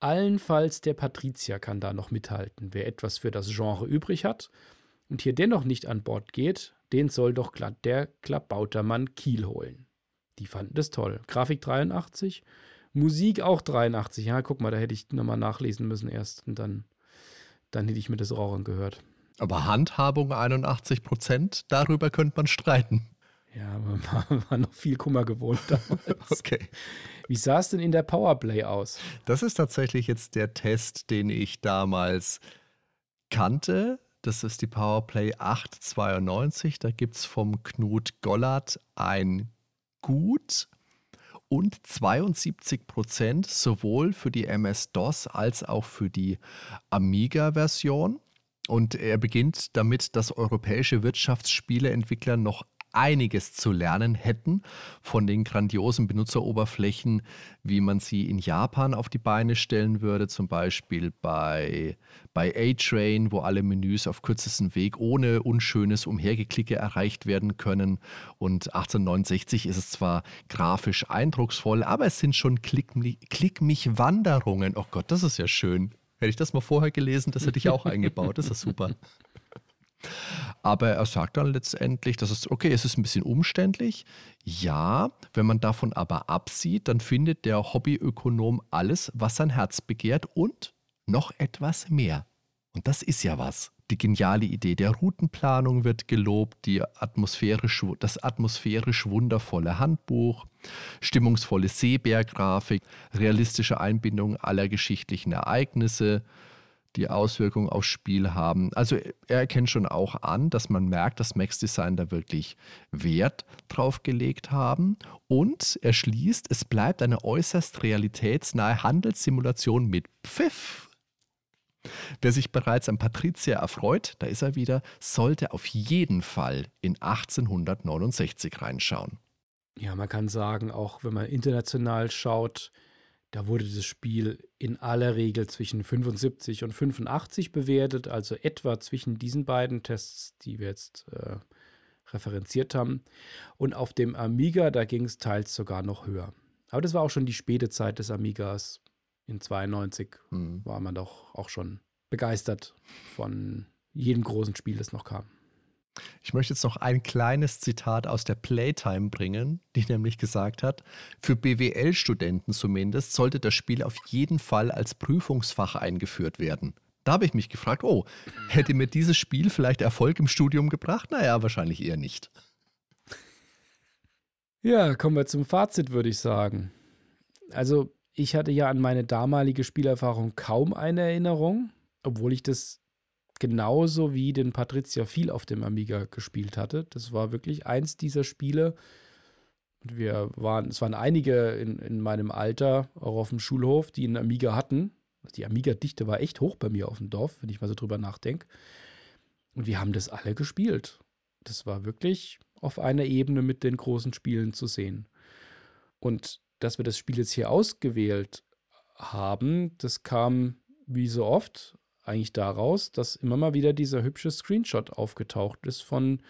Allenfalls der Patrizier kann da noch mithalten. Wer etwas für das Genre übrig hat und hier dennoch nicht an Bord geht, den soll doch glatt der Klabautermann Kiel holen. Die fanden das toll. Grafik 83, Musik auch 83. Ja, guck mal, da hätte ich nochmal nachlesen müssen erst und dann, dann hätte ich mir das auch angehört. Aber Handhabung 81 Prozent, darüber könnte man streiten. Ja, [LAUGHS] man war, war noch viel Kummer gewohnt damals. okay. Wie sah es denn in der Powerplay aus? Das ist tatsächlich jetzt der Test, den ich damals kannte. Das ist die Powerplay 892. Da gibt es vom Knut Gollert ein Gut und 72 Prozent sowohl für die MS-DOS als auch für die Amiga-Version. Und er beginnt damit, dass europäische Wirtschaftsspieleentwickler noch einiges zu lernen hätten von den grandiosen Benutzeroberflächen, wie man sie in Japan auf die Beine stellen würde, zum Beispiel bei, bei A-Train, wo alle Menüs auf kürzesten Weg ohne unschönes Umhergeklicke erreicht werden können. Und 1869 ist es zwar grafisch eindrucksvoll, aber es sind schon Klick-mich-Wanderungen. Oh Gott, das ist ja schön. Hätte ich das mal vorher gelesen, das hätte ich auch eingebaut. Das ist super. [LAUGHS] Aber er sagt dann letztendlich, dass es, okay, es ist ein bisschen umständlich. Ja, wenn man davon aber absieht, dann findet der Hobbyökonom alles, was sein Herz begehrt und noch etwas mehr. Und das ist ja was. Die geniale Idee der Routenplanung wird gelobt, die atmosphärisch, das atmosphärisch wundervolle Handbuch, stimmungsvolle Seebärgrafik, realistische Einbindung aller geschichtlichen Ereignisse, die Auswirkungen aufs Spiel haben. Also er erkennt schon auch an, dass man merkt, dass Max Design da wirklich Wert drauf gelegt haben. Und er schließt, es bleibt eine äußerst realitätsnahe Handelssimulation mit Pfiff. Wer sich bereits an Patricia erfreut, da ist er wieder, sollte auf jeden Fall in 1869 reinschauen. Ja, man kann sagen, auch wenn man international schaut, Da wurde das Spiel in aller Regel zwischen 75 und 85 bewertet, also etwa zwischen diesen beiden Tests, die wir jetzt äh, referenziert haben. Und auf dem Amiga, da ging es teils sogar noch höher. Aber das war auch schon die späte Zeit des Amigas. In 92 mhm. war man doch auch schon begeistert von jedem großen Spiel, das noch kam. Ich möchte jetzt noch ein kleines Zitat aus der Playtime bringen, die nämlich gesagt hat, für BWL-Studenten zumindest sollte das Spiel auf jeden Fall als Prüfungsfach eingeführt werden. Da habe ich mich gefragt, oh, hätte mir dieses Spiel vielleicht Erfolg im Studium gebracht? Naja, wahrscheinlich eher nicht. Ja, kommen wir zum Fazit, würde ich sagen. Also, ich hatte ja an meine damalige Spielerfahrung kaum eine Erinnerung, obwohl ich das genauso wie den Patricia viel auf dem Amiga gespielt hatte. Das war wirklich eins dieser Spiele. Wir waren, es waren einige in, in meinem Alter, auch auf dem Schulhof, die einen Amiga hatten. Die Amiga-Dichte war echt hoch bei mir auf dem Dorf, wenn ich mal so drüber nachdenke. Und wir haben das alle gespielt. Das war wirklich auf einer Ebene mit den großen Spielen zu sehen. Und dass wir das Spiel jetzt hier ausgewählt haben, das kam wie so oft eigentlich daraus, dass immer mal wieder dieser hübsche Screenshot aufgetaucht ist von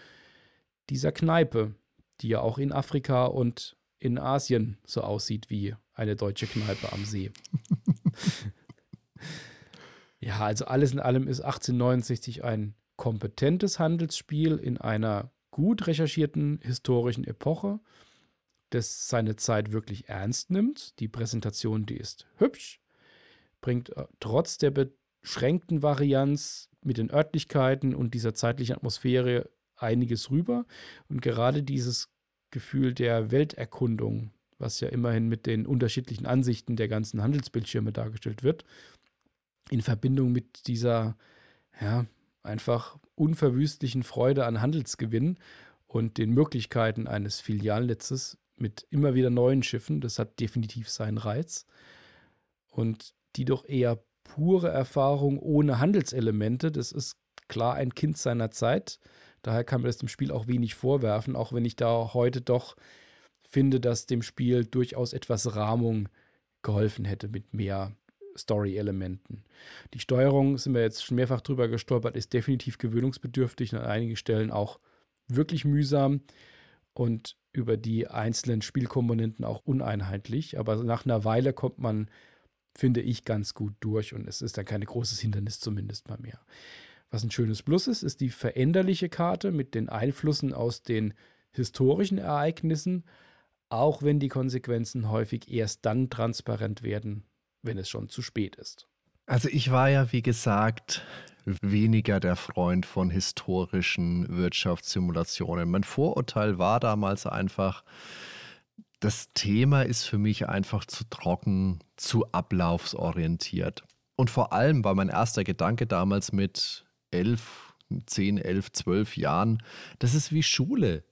dieser Kneipe, die ja auch in Afrika und in Asien so aussieht wie eine deutsche Kneipe am See. [LAUGHS] ja, also alles in allem ist 1869 ein kompetentes Handelsspiel in einer gut recherchierten historischen Epoche, das seine Zeit wirklich ernst nimmt. Die Präsentation, die ist hübsch, bringt äh, trotz der beschränkten Varianz mit den Örtlichkeiten und dieser zeitlichen Atmosphäre einiges rüber. Und gerade dieses Gefühl der Welterkundung, was ja immerhin mit den unterschiedlichen Ansichten der ganzen Handelsbildschirme dargestellt wird, in Verbindung mit dieser, ja, einfach unverwüstlichen Freude an Handelsgewinn und den Möglichkeiten eines Filialnetzes mit immer wieder neuen Schiffen, das hat definitiv seinen Reiz. Und die doch eher pure Erfahrung ohne Handelselemente. Das ist klar ein Kind seiner Zeit. Daher kann man das dem Spiel auch wenig vorwerfen, auch wenn ich da heute doch finde, dass dem Spiel durchaus etwas Rahmung geholfen hätte mit mehr Story-Elementen. Die Steuerung, sind wir jetzt schon mehrfach drüber gestolpert, ist definitiv gewöhnungsbedürftig und an einigen Stellen auch wirklich mühsam und über die einzelnen Spielkomponenten auch uneinheitlich. Aber nach einer Weile kommt man finde ich, ganz gut durch und es ist dann kein großes Hindernis zumindest mal mehr. Was ein schönes Plus ist, ist die veränderliche Karte mit den Einflüssen aus den historischen Ereignissen, auch wenn die Konsequenzen häufig erst dann transparent werden, wenn es schon zu spät ist. Also ich war ja, wie gesagt, weniger der Freund von historischen Wirtschaftssimulationen. Mein Vorurteil war damals einfach, das Thema ist für mich einfach zu trocken, zu ablaufsorientiert. Und vor allem war mein erster Gedanke damals mit elf, zehn, elf, zwölf Jahren, das ist wie Schule.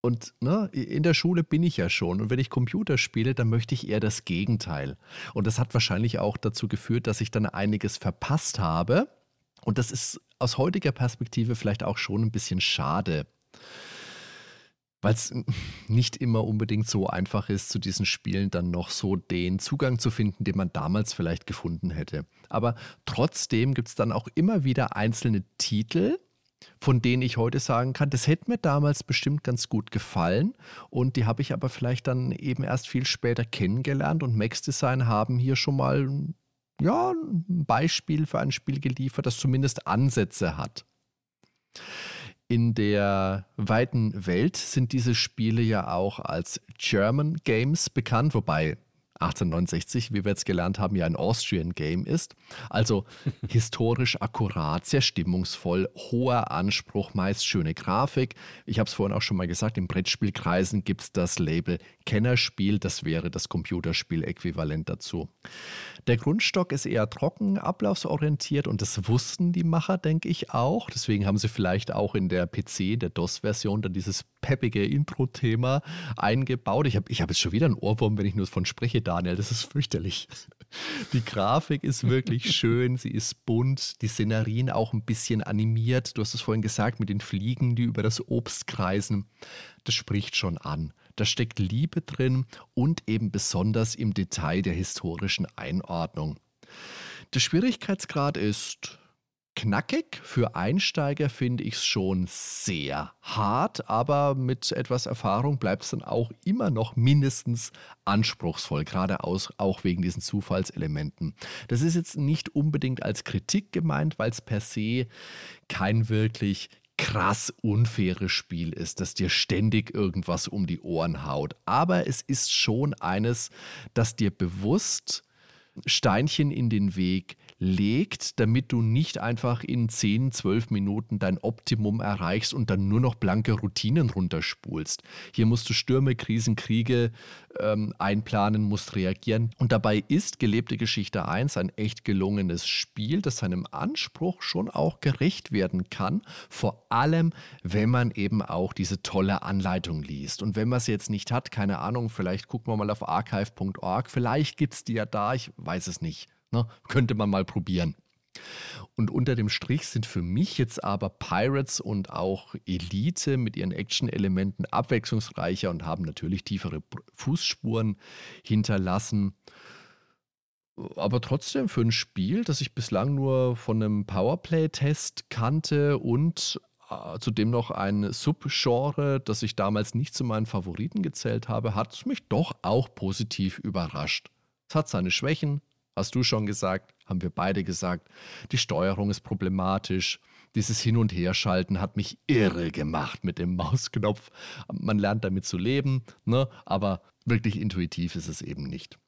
Und ne, in der Schule bin ich ja schon. Und wenn ich Computer spiele, dann möchte ich eher das Gegenteil. Und das hat wahrscheinlich auch dazu geführt, dass ich dann einiges verpasst habe. Und das ist aus heutiger Perspektive vielleicht auch schon ein bisschen schade weil es [LAUGHS] nicht immer unbedingt so einfach ist, zu diesen Spielen dann noch so den Zugang zu finden, den man damals vielleicht gefunden hätte. Aber trotzdem gibt es dann auch immer wieder einzelne Titel, von denen ich heute sagen kann, das hätte mir damals bestimmt ganz gut gefallen und die habe ich aber vielleicht dann eben erst viel später kennengelernt und Max Design haben hier schon mal ja, ein Beispiel für ein Spiel geliefert, das zumindest Ansätze hat. In der weiten Welt sind diese Spiele ja auch als German Games bekannt, wobei 1869, wie wir jetzt gelernt haben, ja ein Austrian Game ist. Also [LAUGHS] historisch akkurat, sehr stimmungsvoll, hoher Anspruch, meist schöne Grafik. Ich habe es vorhin auch schon mal gesagt, in Brettspielkreisen gibt es das Label Kennerspiel, das wäre das Computerspiel-Äquivalent dazu. Der Grundstock ist eher trocken, ablaufsorientiert und das wussten die Macher, denke ich, auch. Deswegen haben sie vielleicht auch in der PC, der DOS-Version, dann dieses peppige Intro-Thema eingebaut. Ich habe ich hab jetzt schon wieder einen Ohrwurm, wenn ich nur davon spreche, Daniel. Das ist fürchterlich. Die Grafik ist wirklich [LAUGHS] schön, sie ist bunt, die Szenerien auch ein bisschen animiert. Du hast es vorhin gesagt, mit den Fliegen, die über das Obst kreisen. Das spricht schon an. Da steckt Liebe drin und eben besonders im Detail der historischen Einordnung. Der Schwierigkeitsgrad ist knackig. Für Einsteiger finde ich es schon sehr hart, aber mit etwas Erfahrung bleibt es dann auch immer noch mindestens anspruchsvoll, gerade auch wegen diesen Zufallselementen. Das ist jetzt nicht unbedingt als Kritik gemeint, weil es per se kein wirklich krass unfaires Spiel ist, das dir ständig irgendwas um die Ohren haut. Aber es ist schon eines, das dir bewusst Steinchen in den Weg legt, damit du nicht einfach in 10, 12 Minuten dein Optimum erreichst und dann nur noch blanke Routinen runterspulst. Hier musst du Stürme, Krisen, Kriege ähm, einplanen, musst reagieren. Und dabei ist gelebte Geschichte 1 ein echt gelungenes Spiel, das seinem Anspruch schon auch gerecht werden kann. Vor allem, wenn man eben auch diese tolle Anleitung liest. Und wenn man es jetzt nicht hat, keine Ahnung, vielleicht gucken wir mal auf archive.org, vielleicht gibt es die ja da, ich weiß es nicht. Ne? Könnte man mal probieren. Und unter dem Strich sind für mich jetzt aber Pirates und auch Elite mit ihren Action-Elementen abwechslungsreicher und haben natürlich tiefere Fußspuren hinterlassen. Aber trotzdem für ein Spiel, das ich bislang nur von einem Powerplay-Test kannte und äh, zudem noch ein Subgenre, das ich damals nicht zu meinen Favoriten gezählt habe, hat es mich doch auch positiv überrascht. Es hat seine Schwächen, Hast du schon gesagt, haben wir beide gesagt, die Steuerung ist problematisch. Dieses Hin- und Herschalten hat mich irre gemacht mit dem Mausknopf. Man lernt damit zu leben, ne? aber wirklich intuitiv ist es eben nicht.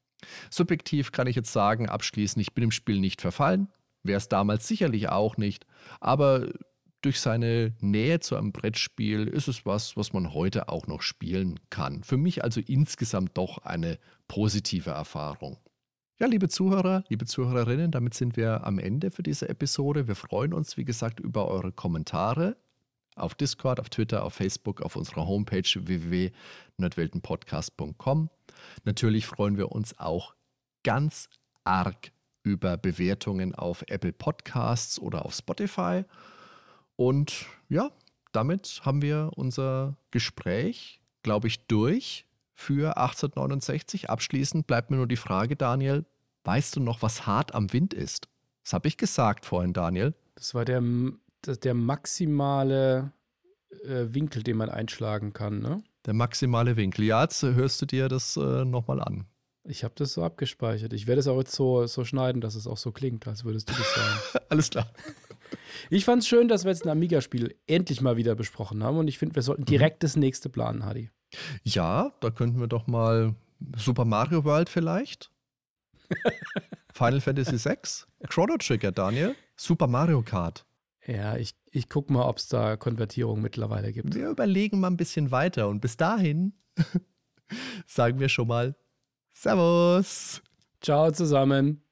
Subjektiv kann ich jetzt sagen, abschließend, ich bin im Spiel nicht verfallen, wäre es damals sicherlich auch nicht, aber durch seine Nähe zu einem Brettspiel ist es was, was man heute auch noch spielen kann. Für mich also insgesamt doch eine positive Erfahrung. Ja, liebe Zuhörer, liebe Zuhörerinnen, damit sind wir am Ende für diese Episode. Wir freuen uns, wie gesagt, über eure Kommentare auf Discord, auf Twitter, auf Facebook, auf unserer Homepage www.nerdweltenpodcast.com. Natürlich freuen wir uns auch ganz arg über Bewertungen auf Apple Podcasts oder auf Spotify. Und ja, damit haben wir unser Gespräch, glaube ich, durch für 1869. Abschließend bleibt mir nur die Frage, Daniel, weißt du noch, was hart am Wind ist? Das habe ich gesagt vorhin, Daniel. Das war der, der maximale äh, Winkel, den man einschlagen kann, ne? Der maximale Winkel. Ja, jetzt hörst du dir das äh, nochmal an. Ich habe das so abgespeichert. Ich werde es auch jetzt so, so schneiden, dass es auch so klingt, als würdest du das sagen. [LAUGHS] Alles klar. Ich fand es schön, dass wir jetzt ein Amiga-Spiel endlich mal wieder besprochen haben und ich finde, wir sollten direkt mhm. das nächste planen, Hadi. Ja, da könnten wir doch mal Super Mario World vielleicht. [LAUGHS] Final Fantasy VI, Chrono Trigger, Daniel, Super Mario Kart. Ja, ich, ich gucke mal, ob es da Konvertierung mittlerweile gibt. Wir überlegen mal ein bisschen weiter und bis dahin [LAUGHS] sagen wir schon mal Servus. Ciao zusammen.